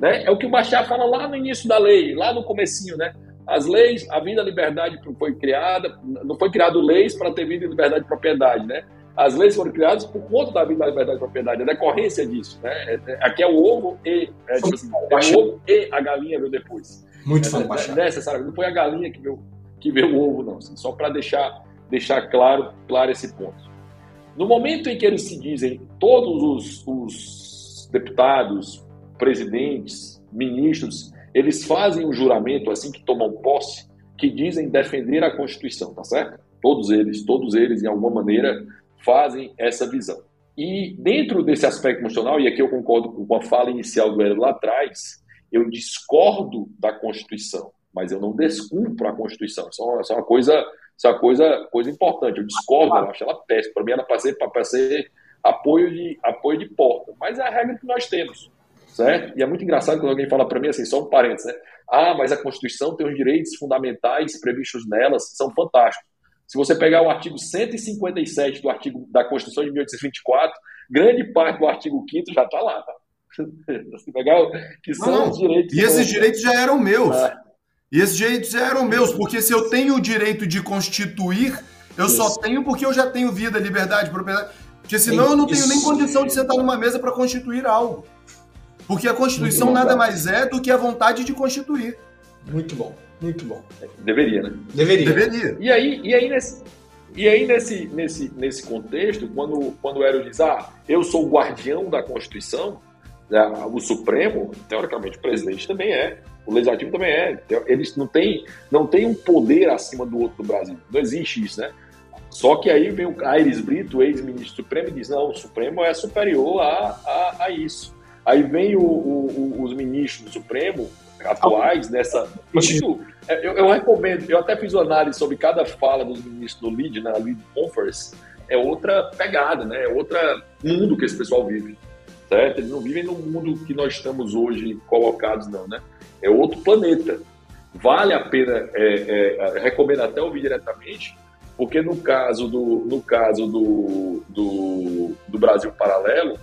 Né? É o que o Machado fala lá no início da lei, lá no comecinho, né? As leis, a vida e a liberdade foi criada, não foi criado leis para ter vida e liberdade de propriedade, né? As leis foram criadas por conta da vida, da liberdade de propriedade, a decorrência disso, né? É, é, aqui é o ovo e é, tipo assim, é o ovo e a galinha veio depois. Muito é, fã, é, necessário. Não foi a galinha que veio, que veio o ovo, não. Assim, só para deixar, deixar claro, claro esse ponto. No momento em que eles se dizem, todos os, os deputados, presidentes, ministros, eles fazem um juramento assim que tomam posse, que dizem defender a Constituição, tá certo? Todos eles, todos eles, de alguma maneira, fazem essa visão. E dentro desse aspecto emocional, e aqui eu concordo com a fala inicial do Hélio lá atrás, eu discordo da Constituição, mas eu não descumpro a Constituição. Isso é uma, é coisa, isso é uma coisa, coisa importante. Eu discordo, eu acho ela péssima. Para mim, ela para ser, para ser apoio de, apoio de porta. Mas é a regra que nós temos, certo? E é muito engraçado quando alguém fala para mim assim, só um parênteses, né? Ah, mas a Constituição tem os direitos fundamentais previstos nelas, são fantásticos. Se você pegar o artigo 157 do artigo da Constituição de 1824, grande parte do artigo 5 já está lá, tá? Se pegar, que são não, os direitos. E esses direitos já eram meus. Ah. E esses direitos já eram meus, porque se eu tenho o direito de constituir, eu Isso. só tenho porque eu já tenho vida, liberdade, propriedade. Porque senão eu não tenho nem condição de sentar numa mesa para constituir algo. Porque a Constituição nada mais é do que a vontade de constituir. Muito bom. Muito bom. Deveria, né? Deveria. Deveria. E aí, e aí nesse, e aí nesse, nesse, nesse contexto, quando, quando o Hélio diz, ah, eu sou o guardião da Constituição, né, o Supremo, teoricamente o presidente também é, o Legislativo também é. Eles não têm não tem um poder acima do outro do Brasil. Não existe isso, né? Só que aí vem o Aires Brito, ex-ministro supremo, e diz, não, o Supremo é superior a, a, a isso. Aí vem o, o, os ministros do Supremo, atuais nessa. Isso, é, eu, eu, recomendo, eu até fiz uma análise sobre cada fala dos ministros do LEAD, na Lead Conference, é outra pegada, né? É outro mundo que esse pessoal vive. Certo? Eles não vivem no mundo que nós estamos hoje colocados, não, né? É outro planeta. Vale a pena, é, é, recomendo até ouvir diretamente, porque no caso do, no caso do, do, do Brasil Paralelo,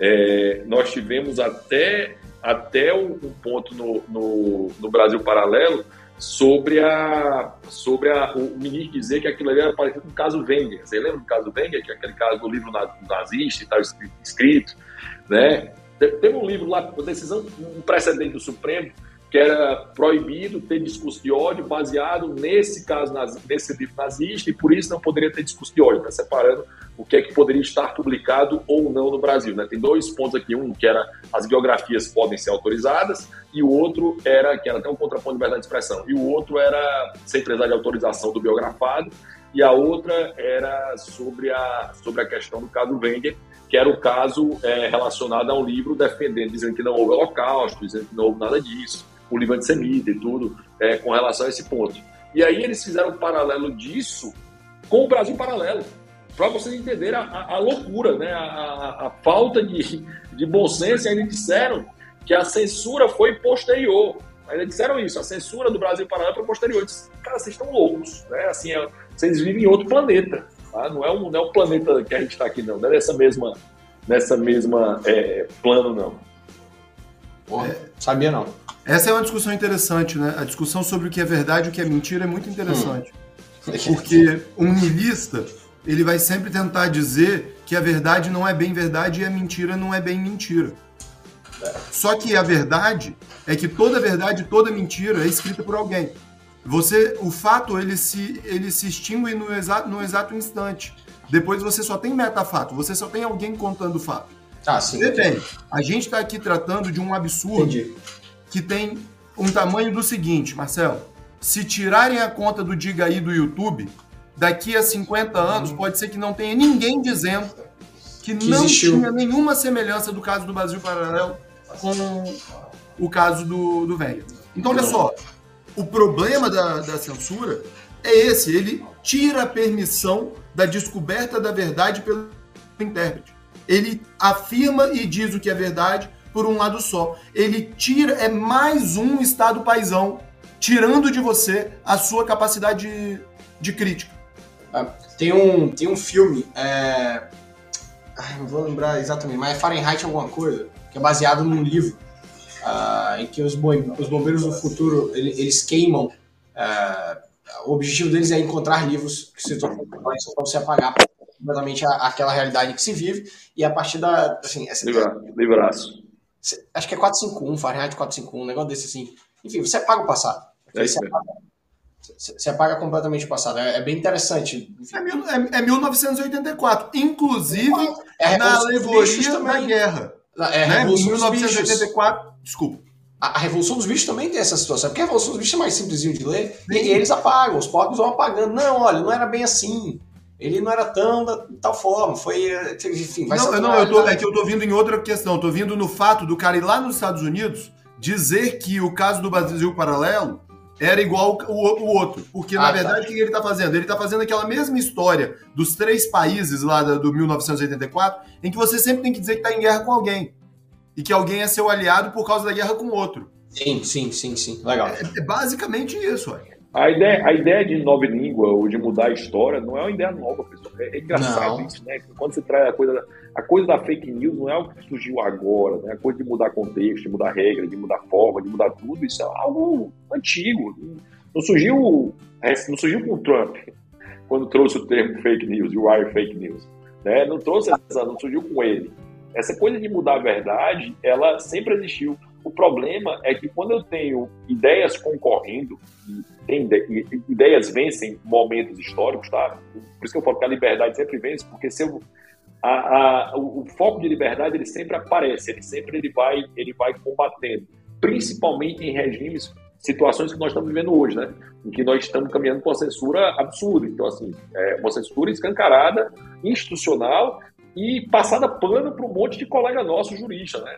é, nós tivemos até até um, ponto no, no, no, Brasil Paralelo sobre a sobre a, o ministro dizer que aquilo ali era parecido com o caso Wenger. Você lembra do caso Wenger, que é aquele caso do livro nazista e tal, escrito, né? Teve um livro lá, decisão, um precedente do Supremo, que era proibido ter discurso de ódio baseado nesse caso, nesse livro nazista, e por isso não poderia ter discurso de ódio, tá separando o que é que poderia estar publicado ou não no Brasil. Né? Tem dois pontos aqui, um que era as biografias podem ser autorizadas, e o outro era, que era até um contraponto de liberdade de expressão, e o outro era sem precisar de autorização do biografado, e a outra era sobre a, sobre a questão do caso Wenger, que era o caso é, relacionado a um livro defendendo, dizendo que não houve holocausto, dizendo que não houve nada disso, o livro antissemita e tudo, é, com relação a esse ponto. E aí eles fizeram um paralelo disso com o Brasil paralelo para vocês entenderem a, a, a, loucura, né? a, a, falta de, de bom senso. E ainda disseram que a censura foi posterior. Ainda disseram isso, a censura do Brasil Paralelo foi posterior. disse, cara, vocês estão loucos, né? Assim, é, vocês vivem em outro planeta. Tá? Não, é um, não é um planeta que a gente está aqui, não. Não é nessa mesma, nessa mesma é, plano, não. Porra, é, sabia não. Essa é uma discussão interessante, né? A discussão sobre o que é verdade e o que é mentira é muito interessante. Hum. Porque um milista ele vai sempre tentar dizer que a verdade não é bem verdade e a mentira não é bem mentira. Só que a verdade é que toda verdade, toda mentira é escrita por alguém. Você, o fato ele se ele se extingue no exato no exato instante. Depois você só tem metafato, você só tem alguém contando o fato. Ah, sim. Tem. A gente está aqui tratando de um absurdo Entendi. que tem um tamanho do seguinte, Marcelo. Se tirarem a conta do Diga aí do YouTube, daqui a 50 anos, uhum. pode ser que não tenha ninguém dizendo que, que não existiu. tinha nenhuma semelhança do caso do Brasil Paralelo com o caso do, do Wenger. Então, olha só, o problema da, da censura é esse, ele tira a permissão da descoberta da verdade pelo intérprete. Ele afirma e diz o que é verdade por um lado só. Ele tira, é mais um estado paisão, tirando de você a sua capacidade de, de crítica. Ah, tem um, tem um filme, é... Ai, não vou lembrar exatamente, mas é Fahrenheit alguma coisa, que é baseado num livro uh, em que os, bom, os bombeiros do futuro eles queimam É, o objetivo deles é encontrar livros que se tornam para você apagar completamente aquela realidade que se vive e a partir da. Assim, essa, Livraço. Acho que é 451, Fahrenheit 451, um negócio desse assim. Enfim, você apaga o passado. É você, apaga, você, apaga, completamente o passado. É, é bem interessante. É, mil, é, é 1984. Inclusive, é na alegoria da guerra. É, né? 1984. Desculpa. A, a, Revolução dos Bichos também tem essa situação, porque a Revolução dos Bichos é mais simplesinho de ler, Sim. e, eles apagam, os pobres vão apagando. Não, olha, não era bem assim. Ele não era tão da tal forma, foi, enfim, vai não, não eu tô, é que eu tô vindo em outra questão, tô vindo no fato do cara ir lá nos Estados Unidos dizer que o caso do Brasil Paralelo era igual o, o outro. Porque, ah, na tá. verdade, tá. o que ele está fazendo? Ele está fazendo aquela mesma história dos três países lá do 1984, em que você sempre tem que dizer que está em guerra com alguém e que alguém é seu aliado por causa da guerra com o outro. Sim, sim, sim, sim. Legal. É, é basicamente isso, olha. A ideia, a ideia de nova língua ou de mudar a história não é uma ideia nova, pessoal. É, é engraçado não. isso, né? Quando você traz a coisa, a coisa da fake news não é algo que surgiu agora, né? A coisa de mudar contexto, de mudar regra, de mudar forma, de mudar tudo, isso é algo antigo. Não surgiu, não surgiu com o Trump, quando trouxe o termo fake news, o wire fake news. Né? Não trouxe essa, não surgiu com ele. Essa coisa de mudar a verdade, ela sempre existiu. O problema é que quando eu tenho ideias concorrendo, e ideias vencem momentos históricos, tá? Por isso que eu falo que a liberdade sempre vence, porque se eu, a, a, o, o, foco de liberdade ele sempre aparece, ele sempre ele vai, ele vai combatendo, principalmente em regimes, situações que nós estamos vivendo hoje, né? Em que nós estamos caminhando com uma censura absurda. Então, assim, é uma censura escancarada, institucional, e passada pano para um monte de colega nosso jurista. Né?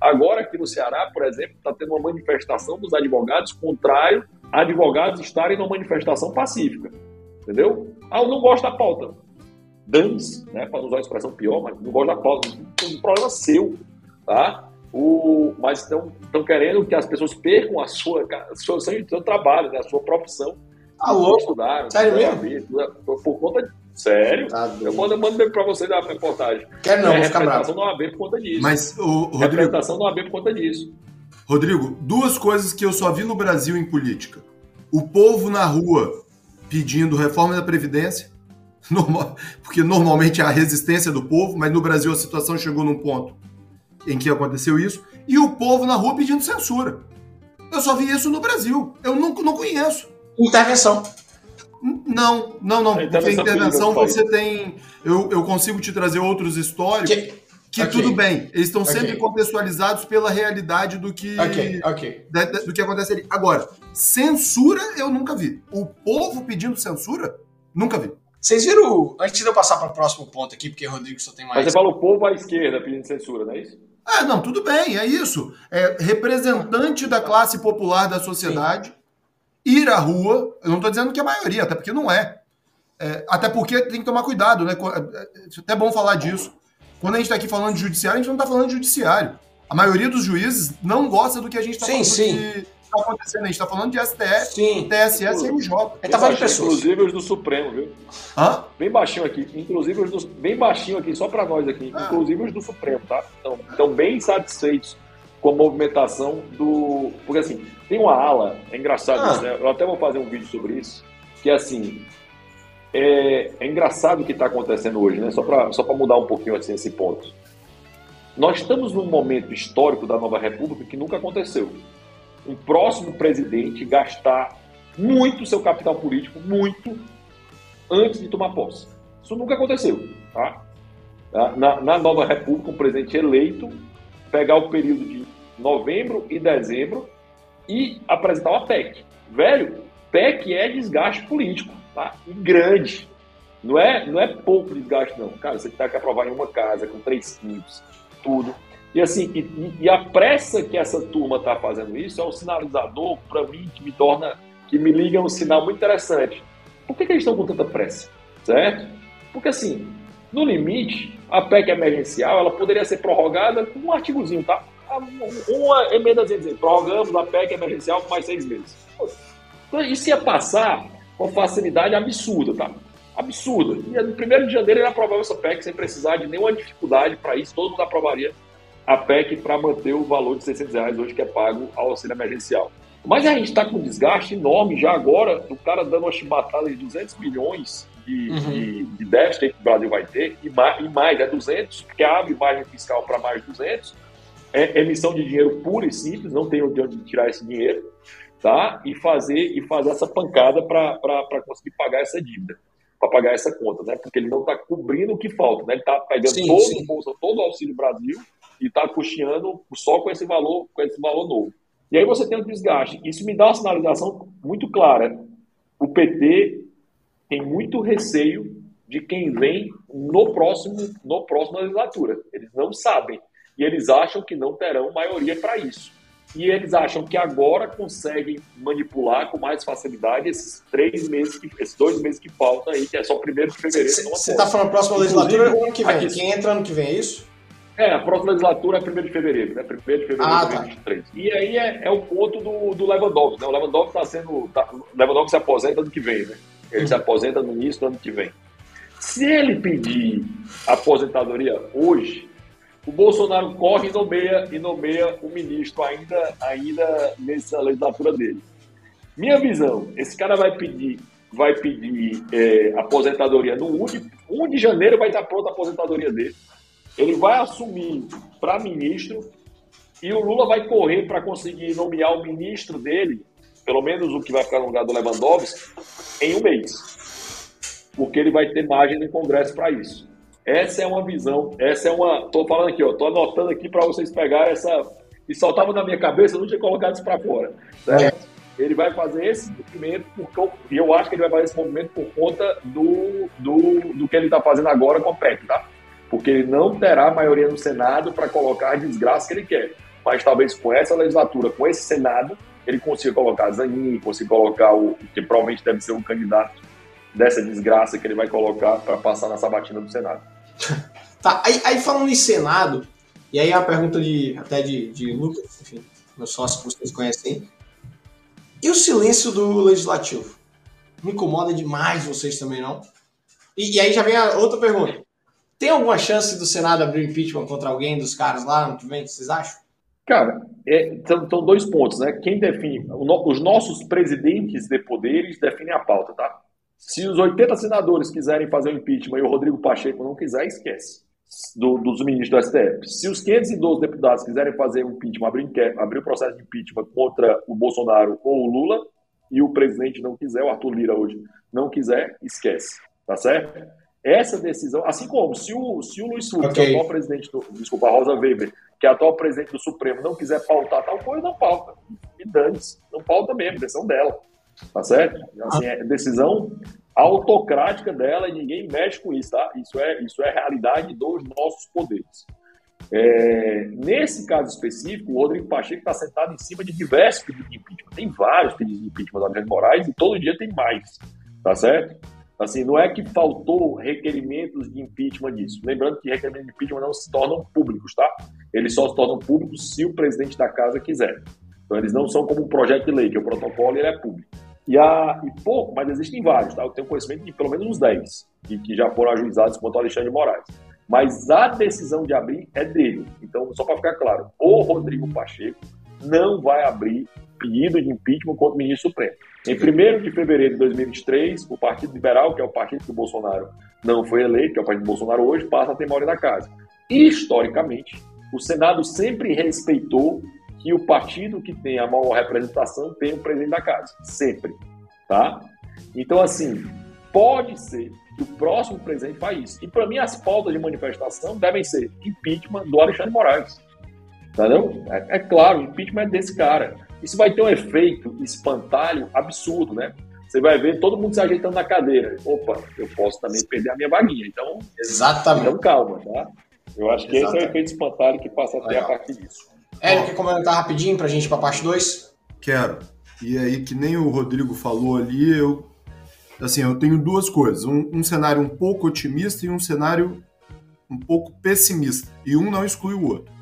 Agora aqui no Ceará, por exemplo, está tendo uma manifestação dos advogados contrário a advogados estarem numa manifestação pacífica. Entendeu? Ah, eu não gosto da pauta. Dane-se, né? para usar a expressão pior, mas não gosto da pauta. Um problema seu. Tá? O, mas estão querendo que as pessoas percam a sua, a sua, seu, seu trabalho, né? a sua profissão. Ah, louco? Estudaram, Sério mesmo? Sério? Tá eu mando, eu mando pra você da reportagem. Quer não, é, vou ficar bravo. não AB por conta disso. Mas, o Rodrigo... Representação não AB por conta disso. Rodrigo, duas coisas que eu só vi no Brasil em política. O povo na rua pedindo reforma da Previdência, normal, porque normalmente é a resistência do povo, mas no Brasil a situação chegou num ponto em que aconteceu isso, e o povo na rua pedindo censura. Eu só vi isso no Brasil. Eu não, não conheço. Intervenção. Não, não, não. Porque a intervenção você tem. Eu, eu consigo te trazer outros históricos. Que... Que okay. tudo bem, eles estão okay. sempre contextualizados pela realidade do que, okay. Okay. Da, da, do que acontece ali. Agora, censura eu nunca vi. O povo pedindo censura, nunca vi. Vocês viram, antes de eu passar para o próximo ponto aqui, porque o Rodrigo só tem mais. Mas você fala o povo à esquerda pedindo censura, não é isso? Ah, não, tudo bem, é isso. É representante da classe popular da sociedade. Sim ir à rua, eu não estou dizendo que é a maioria, até porque não é. é. Até porque tem que tomar cuidado, né? É, é até bom falar disso. Quando a gente está aqui falando de judiciário, a gente não está falando de judiciário. A maioria dos juízes não gosta do que a gente está falando sim. de tá acontecendo. A gente está falando de STF, sim. TSS e MJ. Ele tá falando de pessoas. Inclusive os do Supremo, viu? Hã? Bem baixinho aqui. Inclusive os do, bem baixinho aqui, só para nós aqui. Ah. Inclusive os do Supremo, tá? Então, estão bem satisfeitos com a movimentação do. Porque assim, tem uma ala, é engraçado ah. isso, né? Eu até vou fazer um vídeo sobre isso, que é assim. É, é engraçado o que está acontecendo hoje, né? Só para só mudar um pouquinho assim, esse ponto. Nós estamos num momento histórico da nova república que nunca aconteceu. Um próximo presidente gastar muito seu capital político, muito, antes de tomar posse. Isso nunca aconteceu. Tá? Na, na nova república, um presidente eleito pegar o período de novembro e dezembro e apresentar uma PEC. Velho, PEC é desgaste político, tá? E grande. Não é, não é pouco desgaste, não. Cara, você tem que aprovar em uma casa com três filhos, tudo. E assim, e, e a pressa que essa turma está fazendo isso é um sinalizador para mim que me torna, que me liga um sinal muito interessante. Por que, que eles estão com tanta pressa? Certo? Porque assim, no limite, a PEC emergencial ela poderia ser prorrogada com um artigozinho, tá? Uma emenda dizer, prorrogamos a PEC emergencial por mais seis meses. Então, isso ia passar com facilidade absurda, tá? Absurda. E no 1 de janeiro ele aprovava essa PEC sem precisar de nenhuma dificuldade para isso, todo mundo aprovaria a PEC para manter o valor de 600 reais hoje que é pago ao auxílio emergencial. Mas a gente está com um desgaste enorme já agora, do cara dando uma chibatada de 200 milhões de, uhum. de, de déficit que o Brasil vai ter, e mais, e mais é 200, porque abre margem fiscal para mais 200, é emissão de dinheiro pura e simples, não tem onde tirar esse dinheiro, tá? E fazer, e fazer essa pancada para conseguir pagar essa dívida, para pagar essa conta, né? Porque ele não está cobrindo o que falta, né? Ele está pegando sim, todo sim. o bolsa, todo o Auxílio Brasil e está custeando só com esse valor, com esse valor novo. E aí você tem um desgaste. Isso me dá uma sinalização muito clara. O PT tem muito receio de quem vem no próximo, no próximo legislatura. Eles não sabem. E eles acham que não terão maioria para isso. E eles acham que agora conseguem manipular com mais facilidade esses três meses, que, esses dois meses que faltam aí, que é só primeiro de fevereiro. Você está falando próxima legislatura ou ano que vem? Aqui, Quem entra ano que vem, é isso? É, a próxima legislatura é 1 de fevereiro, né? 1 de fevereiro ah, de 2023. Tá. E aí é, é, o ponto do, do Lewandowski, né? O Lewandowski está sendo. Tá, o Lewandowski se aposenta ano que vem, né? Ele se aposenta no início do ano que vem. Se ele pedir aposentadoria hoje, o Bolsonaro corre e nomeia, e nomeia o ministro ainda, ainda nessa legislatura dele. Minha visão, esse cara vai pedir, vai pedir é, aposentadoria no 1 de, 1 de janeiro, vai estar pronta a aposentadoria dele ele vai assumir para ministro e o Lula vai correr para conseguir nomear o ministro dele, pelo menos o que vai ficar no lugar do Lewandowski, em um mês. Porque ele vai ter margem no Congresso para isso. Essa é uma visão, essa é uma. Estou falando aqui, estou anotando aqui para vocês pegarem essa. E saltava na minha cabeça, eu não tinha colocado isso para fora. Certo? É. Ele vai fazer esse movimento, por, e eu acho que ele vai fazer esse movimento por conta do, do, do que ele está fazendo agora com a PEC, tá? porque ele não terá maioria no Senado para colocar a desgraça que ele quer. Mas talvez com essa legislatura, com esse Senado, ele consiga colocar Zanin, consiga colocar o que provavelmente deve ser um candidato dessa desgraça que ele vai colocar para passar na sabatina do Senado. tá, aí, aí, falando em Senado, e aí a pergunta de até de, de Lucas, enfim, meu sócio que vocês conhecem, e o silêncio do legislativo? Me incomoda demais vocês também, não? E, e aí já vem a outra pergunta. Tem alguma chance do Senado abrir impeachment contra alguém dos caras lá no que vem? Vocês acham? Cara, é, são, são, dois pontos, né? Quem define, os nossos presidentes de poderes definem a pauta, tá? Se os 80 senadores quiserem fazer o impeachment e o Rodrigo Pacheco não quiser, esquece. Do, dos ministros do STF. Se os 512 deputados quiserem fazer um impeachment, abrir, abrir o processo de impeachment contra o Bolsonaro ou o Lula, e o presidente não quiser, o Arthur Lira hoje não quiser, esquece. Tá certo? Essa decisão, assim como se o, se o Luiz Fux, okay. que é o atual presidente do. Desculpa, a Rosa Weber, que é atual presidente do Supremo, não quiser pautar tal coisa, não pauta. E dane-se. Não pauta mesmo, decisão dela. Tá certo? Assim, é decisão autocrática dela e ninguém mexe com isso, tá? Isso é, isso é realidade dos nossos poderes. É, nesse caso específico, o Rodrigo Pacheco está sentado em cima de diversos pedidos de impeachment. Tem vários pedidos de impeachment do Alexandre Moraes e todo dia tem mais, tá certo? Assim, não é que faltou requerimentos de impeachment disso. Lembrando que requerimentos de impeachment não se tornam públicos, tá? Eles só se tornam públicos se o presidente da casa quiser. Então, eles não são como um projeto de lei, que o protocolo ele é público. E, há, e pouco, mas existem vários, tá? Eu tenho conhecimento de pelo menos uns 10 que, que já foram ajuizados contra o Alexandre de Moraes. Mas a decisão de abrir é dele. Então, só para ficar claro, o Rodrigo Pacheco não vai abrir pedido de impeachment contra o ministro Supremo. Em 1 de fevereiro de 2023, o Partido Liberal, que é o partido que o Bolsonaro não foi eleito, que é o partido do Bolsonaro hoje, passa a ter maioria da casa. Historicamente, o Senado sempre respeitou que o partido que tem a maior representação tem o presidente da casa. Sempre. Tá? Então, assim, pode ser que o próximo presidente faça isso. E, para mim, as pautas de manifestação devem ser impeachment do Alexandre Moraes. Entendeu? É, é claro, impeachment é desse cara. Isso vai ter um efeito espantalho absurdo, né? Você vai ver todo mundo se ajeitando na cadeira. Opa, eu posso também perder a minha vaguinha. Então, Exatamente. Então, calma, tá? Eu acho que Exatamente. esse é o efeito espantalho que passa a ter Legal. a partir disso. Hélio, quer comentar rapidinho pra gente ir pra parte 2? Quero. E aí, que nem o Rodrigo falou ali, eu assim, eu tenho duas coisas. Um, um cenário um pouco otimista e um cenário um pouco pessimista. E um não exclui o outro.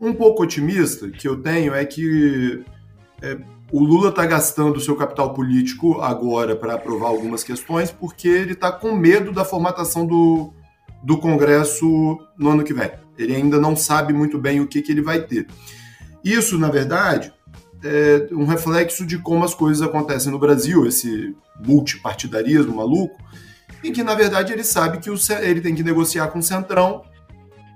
Um pouco otimista que eu tenho é que é, o Lula está gastando o seu capital político agora para aprovar algumas questões porque ele está com medo da formatação do, do Congresso no ano que vem. Ele ainda não sabe muito bem o que, que ele vai ter. Isso, na verdade, é um reflexo de como as coisas acontecem no Brasil, esse multipartidarismo maluco, em que, na verdade, ele sabe que o, ele tem que negociar com o Centrão,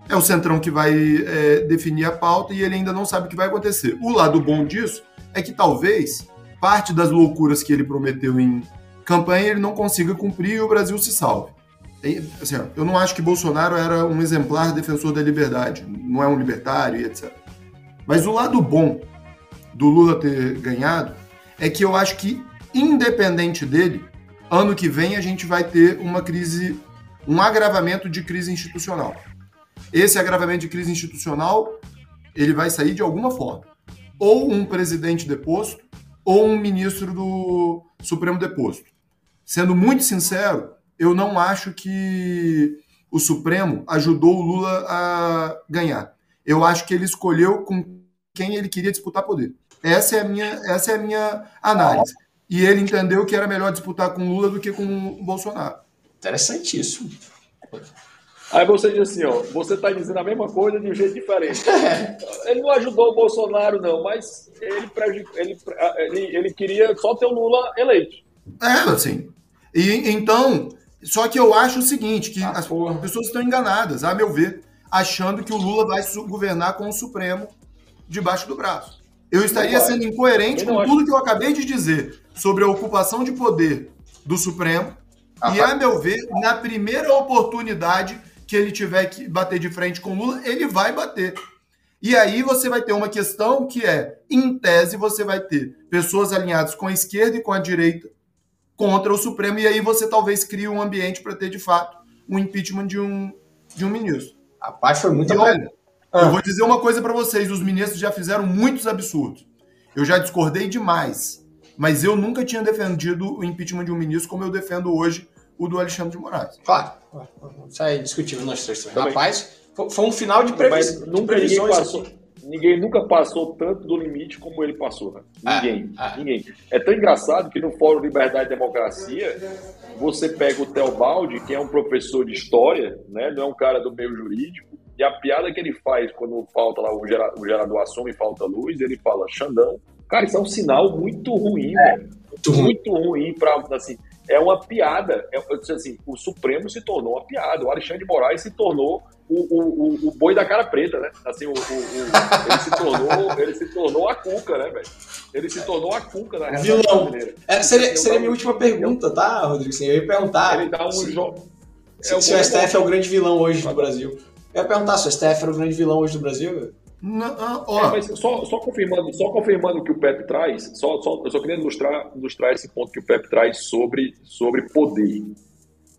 é o Centrão que vai é, definir a pauta e ele ainda não sabe o que vai acontecer. O lado bom disso é que talvez parte das loucuras que ele prometeu em campanha ele não consiga cumprir e o Brasil se salve. Assim, eu não acho que Bolsonaro era um exemplar defensor da liberdade, não é um libertário e etc. Mas o lado bom do Lula ter ganhado é que eu acho que, independente dele, ano que vem a gente vai ter uma crise, um agravamento de crise institucional. Esse agravamento de crise institucional, ele vai sair de alguma forma. Ou um presidente deposto, ou um ministro do Supremo deposto. Sendo muito sincero, eu não acho que o Supremo ajudou o Lula a ganhar. Eu acho que ele escolheu com quem ele queria disputar poder. Essa é a minha, essa é a minha análise. E ele entendeu que era melhor disputar com Lula do que com o Bolsonaro. Interessantíssimo. Aí você diz assim, ó, você está dizendo a mesma coisa de um jeito diferente. ele não ajudou o Bolsonaro, não, mas ele, ele, ele, ele queria só ter o Lula eleito. É, assim. E, então, só que eu acho o seguinte, que ah, as porra. pessoas estão enganadas, a meu ver, achando que o Lula vai governar com o Supremo debaixo do braço. Eu estaria sendo incoerente com tudo que eu acabei de dizer sobre a ocupação de poder do Supremo. Ah, e, a meu ver, na primeira oportunidade que ele tiver que bater de frente com o Lula, ele vai bater. E aí você vai ter uma questão que é, em tese, você vai ter pessoas alinhadas com a esquerda e com a direita contra o Supremo, e aí você talvez crie um ambiente para ter, de fato, um impeachment de um, de um ministro. A paz foi muito olha, ah. Eu vou dizer uma coisa para vocês: os ministros já fizeram muitos absurdos. Eu já discordei demais. Mas eu nunca tinha defendido o impeachment de um ministro como eu defendo hoje o do Alexandre de Moraes. Claro. Isso aí discutimos nós três também. Rapaz, foi um final de, previs... Mas nunca de previsões. Passou, ninguém nunca passou tanto do limite como ele passou, né? Ah, ninguém. Ah, ninguém. É tão engraçado que no Fórum Liberdade e Democracia, você pega o Teobaldi, que é um professor de história, né? não é um cara do meio jurídico, e a piada que ele faz quando falta lá o, gera, o gerador assume e falta luz, ele fala, Xandão. Cara, isso é um sinal muito ruim, é. Muito, muito ruim para assim. É uma piada. É, assim, o Supremo se tornou uma piada. O Alexandre de Moraes se tornou o, o, o, boi da cara preta, né? Assim, o, o, ele, se tornou, ele se tornou a cuca, né, velho? Ele se tornou a cuca da Vilão. É, seria, seria minha última pergunta, tá, Rodrigo? Eu ia perguntar. Ele dá um jogo. Se, é se o STF é o grande vilão hoje do Brasil. Eu ia perguntar se o STF era o grande vilão hoje do Brasil. Não, ó. É, mas só, só, confirmando, só confirmando o que o Pepe traz, só, só, eu só queria ilustrar, ilustrar esse ponto que o Pepe traz sobre, sobre poder.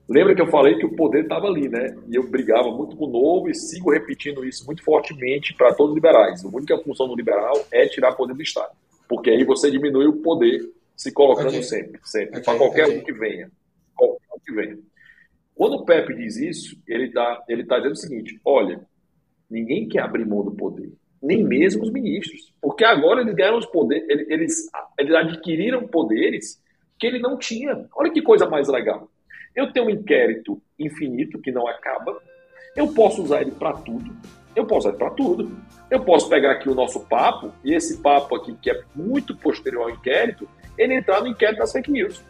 Lembra que eu falei que o poder estava ali, né? E eu brigava muito com o novo e sigo repetindo isso muito fortemente para todos os liberais. A única função do liberal é tirar poder do Estado. Porque aí você diminui o poder se colocando okay. sempre, sempre, okay. para qualquer okay. um que venha. Qualquer um que venha. Quando o Pepe diz isso, ele está ele tá dizendo o seguinte: olha, ninguém quer abrir mão do poder, nem mesmo os ministros, porque agora eles ganharam os poderes, eles, eles adquiriram poderes que ele não tinha. Olha que coisa mais legal. Eu tenho um inquérito infinito que não acaba, eu posso usar ele para tudo, eu posso usar ele para tudo. Eu posso pegar aqui o nosso papo, e esse papo aqui, que é muito posterior ao inquérito, ele entrar no inquérito das fake news.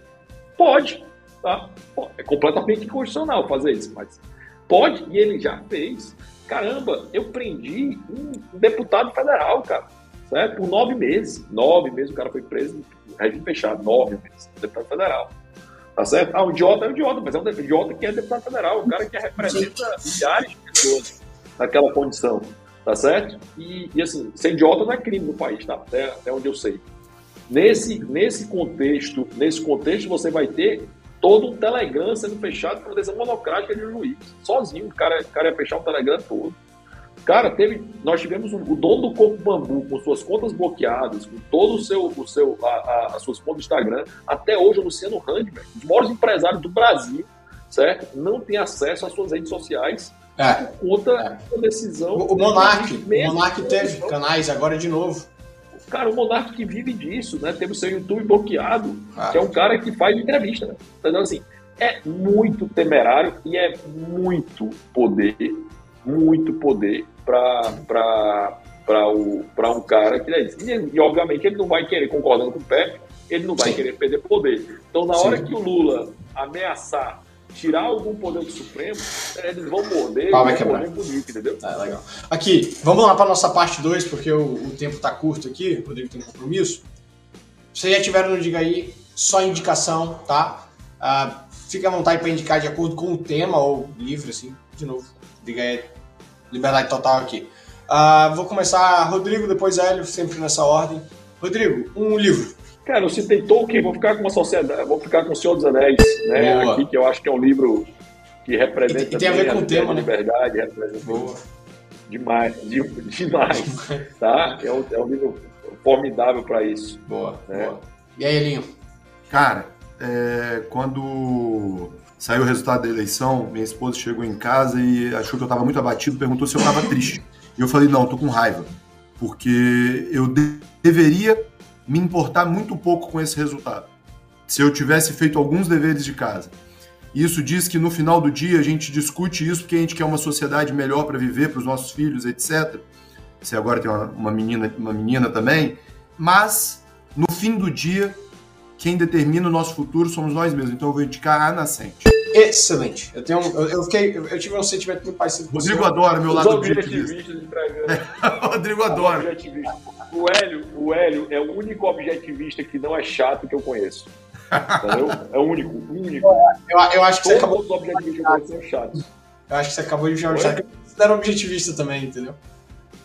Pode. Tá? É completamente inconstitucional fazer isso, mas pode, e ele já fez. Caramba, eu prendi um deputado federal, cara, certo? Por nove meses. Nove meses o cara foi preso, regime fechado, nove meses, deputado federal. Tá certo? Ah, um idiota é um idiota, mas é um idiota que é deputado federal, um cara que representa milhares de pessoas naquela condição, tá certo? E, e assim, ser idiota não é crime no país, tá? Até, até onde eu sei. Nesse, nesse contexto, nesse contexto você vai ter todo um Telegram sendo fechado por decisão monocrática de um juiz. Sozinho, o cara, o cara ia fechar o Telegram todo. Cara, teve, nós tivemos um, o dono do Corpo Bambu com suas contas bloqueadas, com todo o seu, o seu, a, a, as suas contas do Instagram, até hoje o Luciano Handman, um dos maiores empresários do Brasil, certo? Não tem acesso às suas redes sociais é, por conta é. da decisão. O, o Monark, o Monark teve canais agora de novo. Cara, o Monark que vive disso, né? Teve o seu YouTube bloqueado, ah. que é um cara que faz entrevista, né? Então, assim, é muito temerário e é muito poder, muito poder para um cara que é isso. E, e, obviamente ele não vai querer, concordando com o Pepe, ele não vai Sim. querer perder poder. Então, na hora Sim. que o Lula ameaçar tirar algum poder do Supremo, eles vão morder Pau vai quebrar. bonito, entendeu? Tá, legal. Aqui, vamos lá para nossa parte 2, porque o, o, tempo tá curto aqui, o Rodrigo tem compromisso. Vocês já tiveram no Diga aí, só indicação, tá? Uh, fica à vontade para indicar de acordo com o tema ou livro, assim, de novo. Diga aí, liberdade total aqui. Uh, vou começar, Rodrigo, depois Hélio, sempre nessa ordem. Rodrigo, um livro Cara, eu citei Tolkien, vou ficar com uma sociedade, vou ficar com o Senhor dos Anéis, né? Boa. Aqui, que eu acho que é um livro que representa. E, tem a ver com o tema, né? Liberdade, representa. Boa. Demais, demais, tá? É um, é um livro formidável para isso. Boa, né? boa. E aí, Elinho? Cara, é, quando saiu o resultado da eleição, minha esposa chegou em casa e achou que eu estava muito abatido, perguntou se eu estava triste. E eu falei, não, tô com raiva. Porque eu de deveria me importar muito pouco com esse resultado. Se eu tivesse feito alguns deveres de casa. Isso diz que no final do dia a gente discute isso porque a gente quer uma sociedade melhor para viver para os nossos filhos, etc. Você agora tem uma, uma, menina, uma menina também, mas no fim do dia quem determina o nosso futuro somos nós mesmos. Então eu vou indicar a nascente. Excelente. Eu tenho, eu, eu fiquei, eu tive um sentimento muito parecido com Rodrigo adora meu lado objetivista. Rodrigo adora. O Hélio, o Hélio é o único objetivista que não é chato que eu conheço. Entendeu? É o único, único. Eu, eu acho que Todos você acabou os objetivos que eu conheço são chatos. Eu acho que você acabou de chamar chato. Você era objetivista também, entendeu?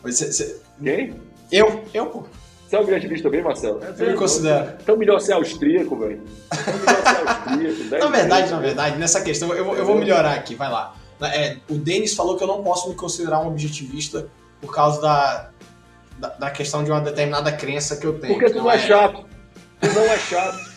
Você, você... Quem? Eu, eu, pô. Você é objetivista também, Marcelo? Eu me considero. Então melhor ser austríaco, velho. Então melhor ser austríaco. na verdade, na verdade, nessa questão, eu, eu vou melhorar aqui, vai lá. É, o Denis falou que eu não posso me considerar um objetivista por causa da, da, da, questão de uma determinada crença que eu tenho. Porque tu não, não é, é chato. Tu não é chato.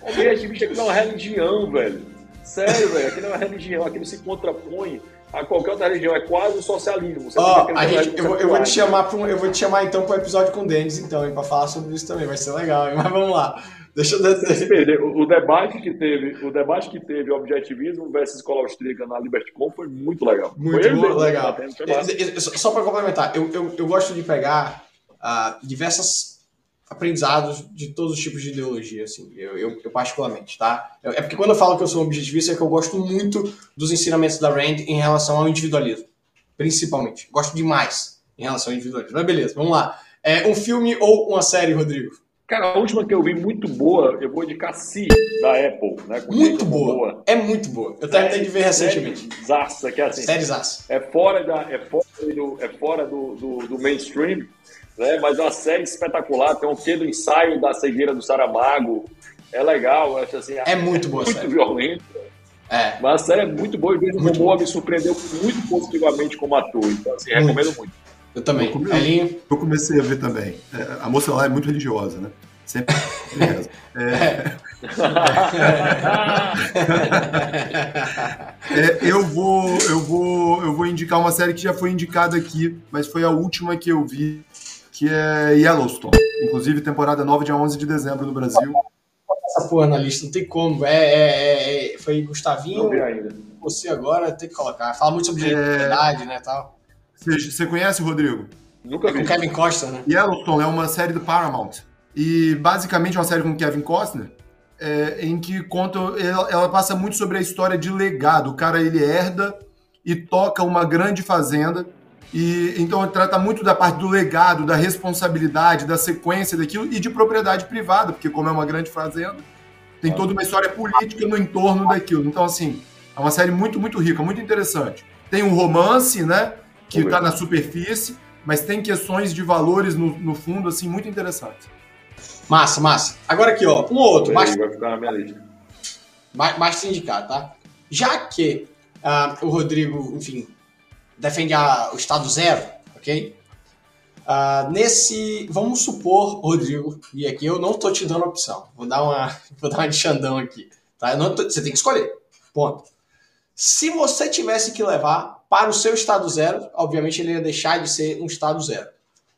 objetivista aqui não é uma religião, velho. Sério, velho. Aqui não é uma religião. Aqui não se contrapõe a qualquer outra religião, é quase o socialismo. Oh, a gente, eu, eu, vou te chamar um, eu vou te chamar então para um episódio com o Denis, então, para falar sobre isso também, vai ser legal, hein? mas vamos lá. Deixa eu. O, debate que teve, o debate que teve objetivismo versus escola austríaca na LibertyCon foi muito legal. Muito bom, legal. Só para complementar, eu, eu, eu gosto de pegar uh, diversas aprendizados de todos os tipos de ideologia, assim, eu, eu, eu, particularmente, tá? É porque quando eu falo que eu sou um objetivista é que eu gosto muito dos ensinamentos da Rand em relação ao individualismo, principalmente. Gosto demais em relação ao individualismo. Mas beleza, vamos lá. É um filme ou uma série, Rodrigo? Cara, a última que eu vi muito boa, eu vou indicar Si, da Apple, né? muito boa. boa. É muito boa. Eu terminei de ver recentemente. Zaça, que é assim. Série Zaça. É fora, da, é fora, do, é fora do, do, do mainstream, né? Mas é uma série espetacular, tem um quê do ensaio da cegueira do Saramago. É legal, acho assim. É muito boa, Muito violenta. É. Mas a série é muito boa e o Jason Momoa me surpreendeu muito positivamente como ator. Então, assim, muito. recomendo muito. Eu também. Eu, comecei, eu comecei a ver também. É, a moça lá é muito religiosa, né? Sempre é, é, eu vou eu vou eu vou indicar uma série que já foi indicada aqui, mas foi a última que eu vi que é Yellowstone. Inclusive, temporada nova, dia 11 de dezembro no Brasil. Essa porra na lista, não tem como. É, é, é, é foi Gustavinho. Você agora tem que colocar. Fala muito sobre é... né, tal. Você, conhece, Rodrigo? Nunca vi. Com Kevin Costa, né? Yellowstone é uma série do Paramount. E basicamente é uma série com Kevin Costner, é, em que conta. Ela, ela, passa muito sobre a história de legado. O cara ele herda e toca uma grande fazenda e então trata muito da parte do legado, da responsabilidade, da sequência daquilo e de propriedade privada, porque como é uma grande fazenda, tem toda uma história política no entorno daquilo. Então assim, é uma série muito muito rica, muito interessante. Tem um romance, né, que está na superfície, mas tem questões de valores no, no fundo assim muito interessantes. Massa, massa. Agora aqui, ó, um outro. Mais, vai ficar na minha lista. Mais, mais sindicato, tá? Já que uh, o Rodrigo, enfim, defende a, o Estado zero, ok? Uh, nesse, vamos supor, Rodrigo, e aqui eu não tô te dando opção, vou dar uma, vou dar uma de Xandão aqui, tá? Tô, você tem que escolher, ponto. Se você tivesse que levar para o seu Estado zero, obviamente ele ia deixar de ser um Estado zero.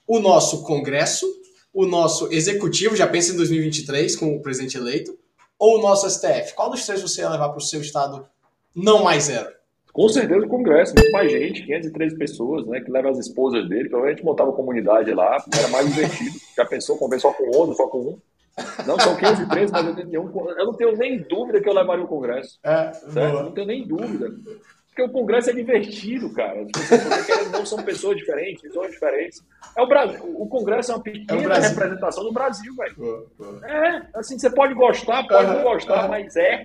O nosso Congresso o nosso executivo, já pensa em 2023 com o presidente eleito, ou o nosso STF? Qual dos três você ia levar para o seu estado não mais zero? Com certeza o Congresso, muito mais gente, 513 pessoas, né, que leva as esposas dele, provavelmente montava comunidade lá, era mais divertido. Já pensou convencer só com 11, só com um? Não, são 513, mas eu, tenho, eu não tenho nem dúvida que eu levaria o Congresso. É, não tenho nem dúvida. Porque o Congresso é divertido, cara. As não são pessoas diferentes, pessoas diferentes. É o Brasil. O Congresso é uma pequena é representação do Brasil, velho. É, assim, você pode gostar, pode não gostar, mas é.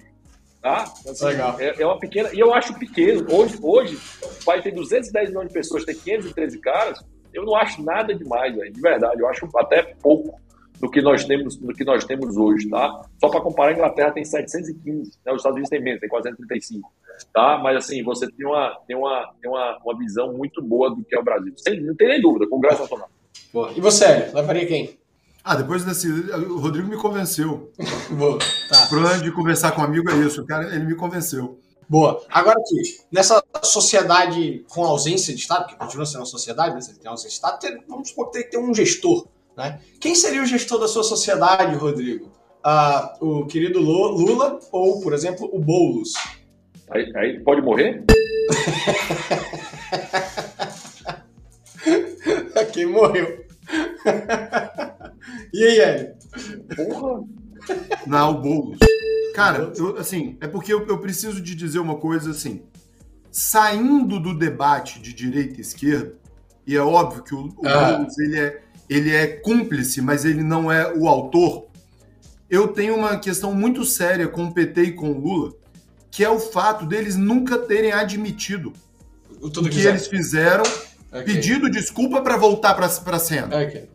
Tá? Assim, é, é, uma pequena. E eu acho pequeno. Hoje, hoje vai ter 210 milhões de pessoas, ter 513 caras. Eu não acho nada demais, velho. De verdade. Eu acho até pouco do que nós temos, do que nós temos hoje, tá? Só para comparar, a Inglaterra tem 715, né? os Estados Unidos tem menos, tem 435, tá? Mas assim, você tem uma, tem uma, tem uma, uma visão muito boa do que é o Brasil. Sem, não tem nem dúvida, Congresso Nacional. Boa. E você, levaria quem? Ah, depois desse. O Rodrigo me convenceu. Boa. Tá. O problema de conversar com um amigo é isso, o cara, ele me convenceu. Boa. Agora aqui, nessa sociedade com ausência de Estado, que continua sendo uma sociedade, mas ele tem ausência de Estado, vamos supor que tem que ter um gestor né? Quem seria o gestor da sua sociedade, Rodrigo? Ah, o querido Lula ou, por exemplo, o Boulos? Aí, aí pode morrer? Quem morreu. e aí, Hélio? Porra! Não, o Boulos. Cara, eu, assim, é porque eu, eu, preciso de dizer uma coisa assim. Saindo do debate de direita e esquerda, e é óbvio que o, o ah. Boulos ele é ele é cúmplice, mas ele não é o autor. Eu tenho uma questão muito séria com o PT e com o Lula, que é o fato deles nunca terem admitido o, que, que eles fizeram, okay. pedido desculpa para voltar para a cena. Okay.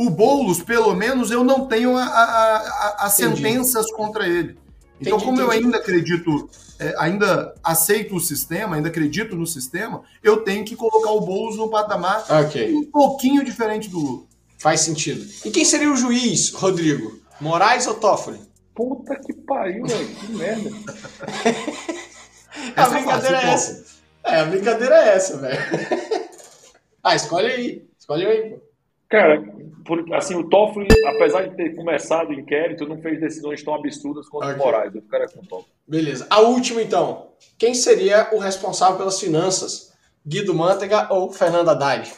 O Boulos, pelo menos, eu não tenho as sentenças contra ele. Então, entendi, como entendi. eu ainda acredito, é, ainda aceito o sistema, ainda acredito no sistema, eu tenho que colocar o Boulos no patamar okay. um pouquinho diferente do Lula. Faz sentido. E quem seria o juiz, Rodrigo? Moraes ou Toffoli? Puta que pariu, velho. Que merda. a brincadeira é essa. É, a brincadeira é essa, velho. ah, escolhe aí. Escolhe aí, pô. Cara, por, assim, o Toffoli, apesar de ter começado o inquérito, não fez decisões tão absurdas quanto okay. o Moraes. Eu ficaria com o Toffoli. Beleza. A última, então. Quem seria o responsável pelas finanças? Guido Mantega ou Fernando Haddad?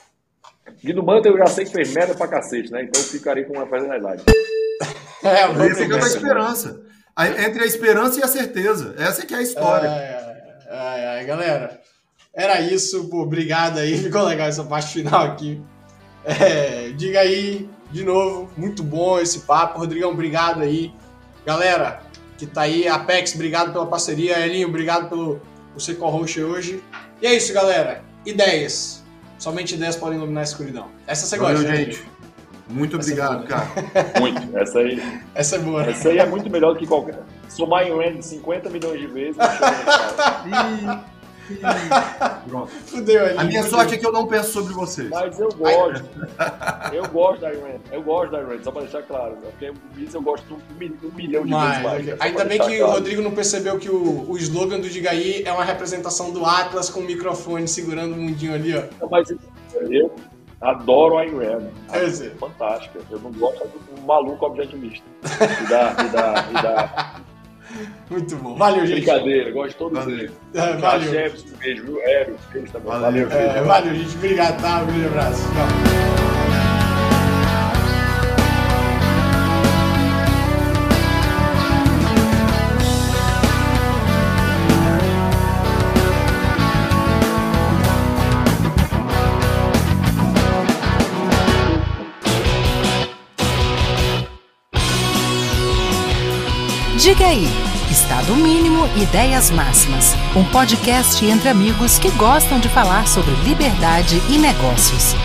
Guido Mantega eu já sei que fez merda pra cacete, né? Então eu ficaria com uma Fernando Haddad. é, o Esse fica da esperança. Entre a esperança e a certeza. Essa é que é a história. Ai, ai, ai, galera. Era isso. Pô, obrigado aí. Ficou legal essa parte final aqui. É, diga aí, de novo, muito bom esse papo. Rodrigão, obrigado aí. Galera que tá aí, Apex, obrigado pela parceria. Elinho, obrigado pelo você co-host hoje. E é isso, galera. Ideias. Somente ideias podem iluminar a escuridão. Essa você Valeu, gosta, né, gente. Muito Essa é obrigado, é cara. Muito. Essa aí. Essa é boa. Essa aí é muito melhor do que qualquer. Somar em Rand 50 milhões de vezes. Pronto. Fudeu ali. A minha fudeu. sorte é que eu não penso sobre vocês. Mas eu gosto. eu gosto da Iron Eu gosto da Iron só pra deixar claro. Porque o Miz eu gosto um, um milhão de Mas, vezes mais. Ainda bem que claro. o Rodrigo não percebeu que o, o slogan do Digaí é uma representação do Atlas com o microfone segurando o mundinho ali, ó. Mas eu adoro a Iron É fantástica. Eu não gosto do maluco objetivista. E da, e da, e da muito bom. Valeu, gente. Brincadeira, gosto de todos eles. É, valeu. Jefferson, beijo, viu? Hélio, beijo também. Valeu, valeu, é, valeu, gente. Obrigado, tá? Um grande abraço. Tchau. Diga aí, Estado Mínimo Ideias Máximas, um podcast entre amigos que gostam de falar sobre liberdade e negócios.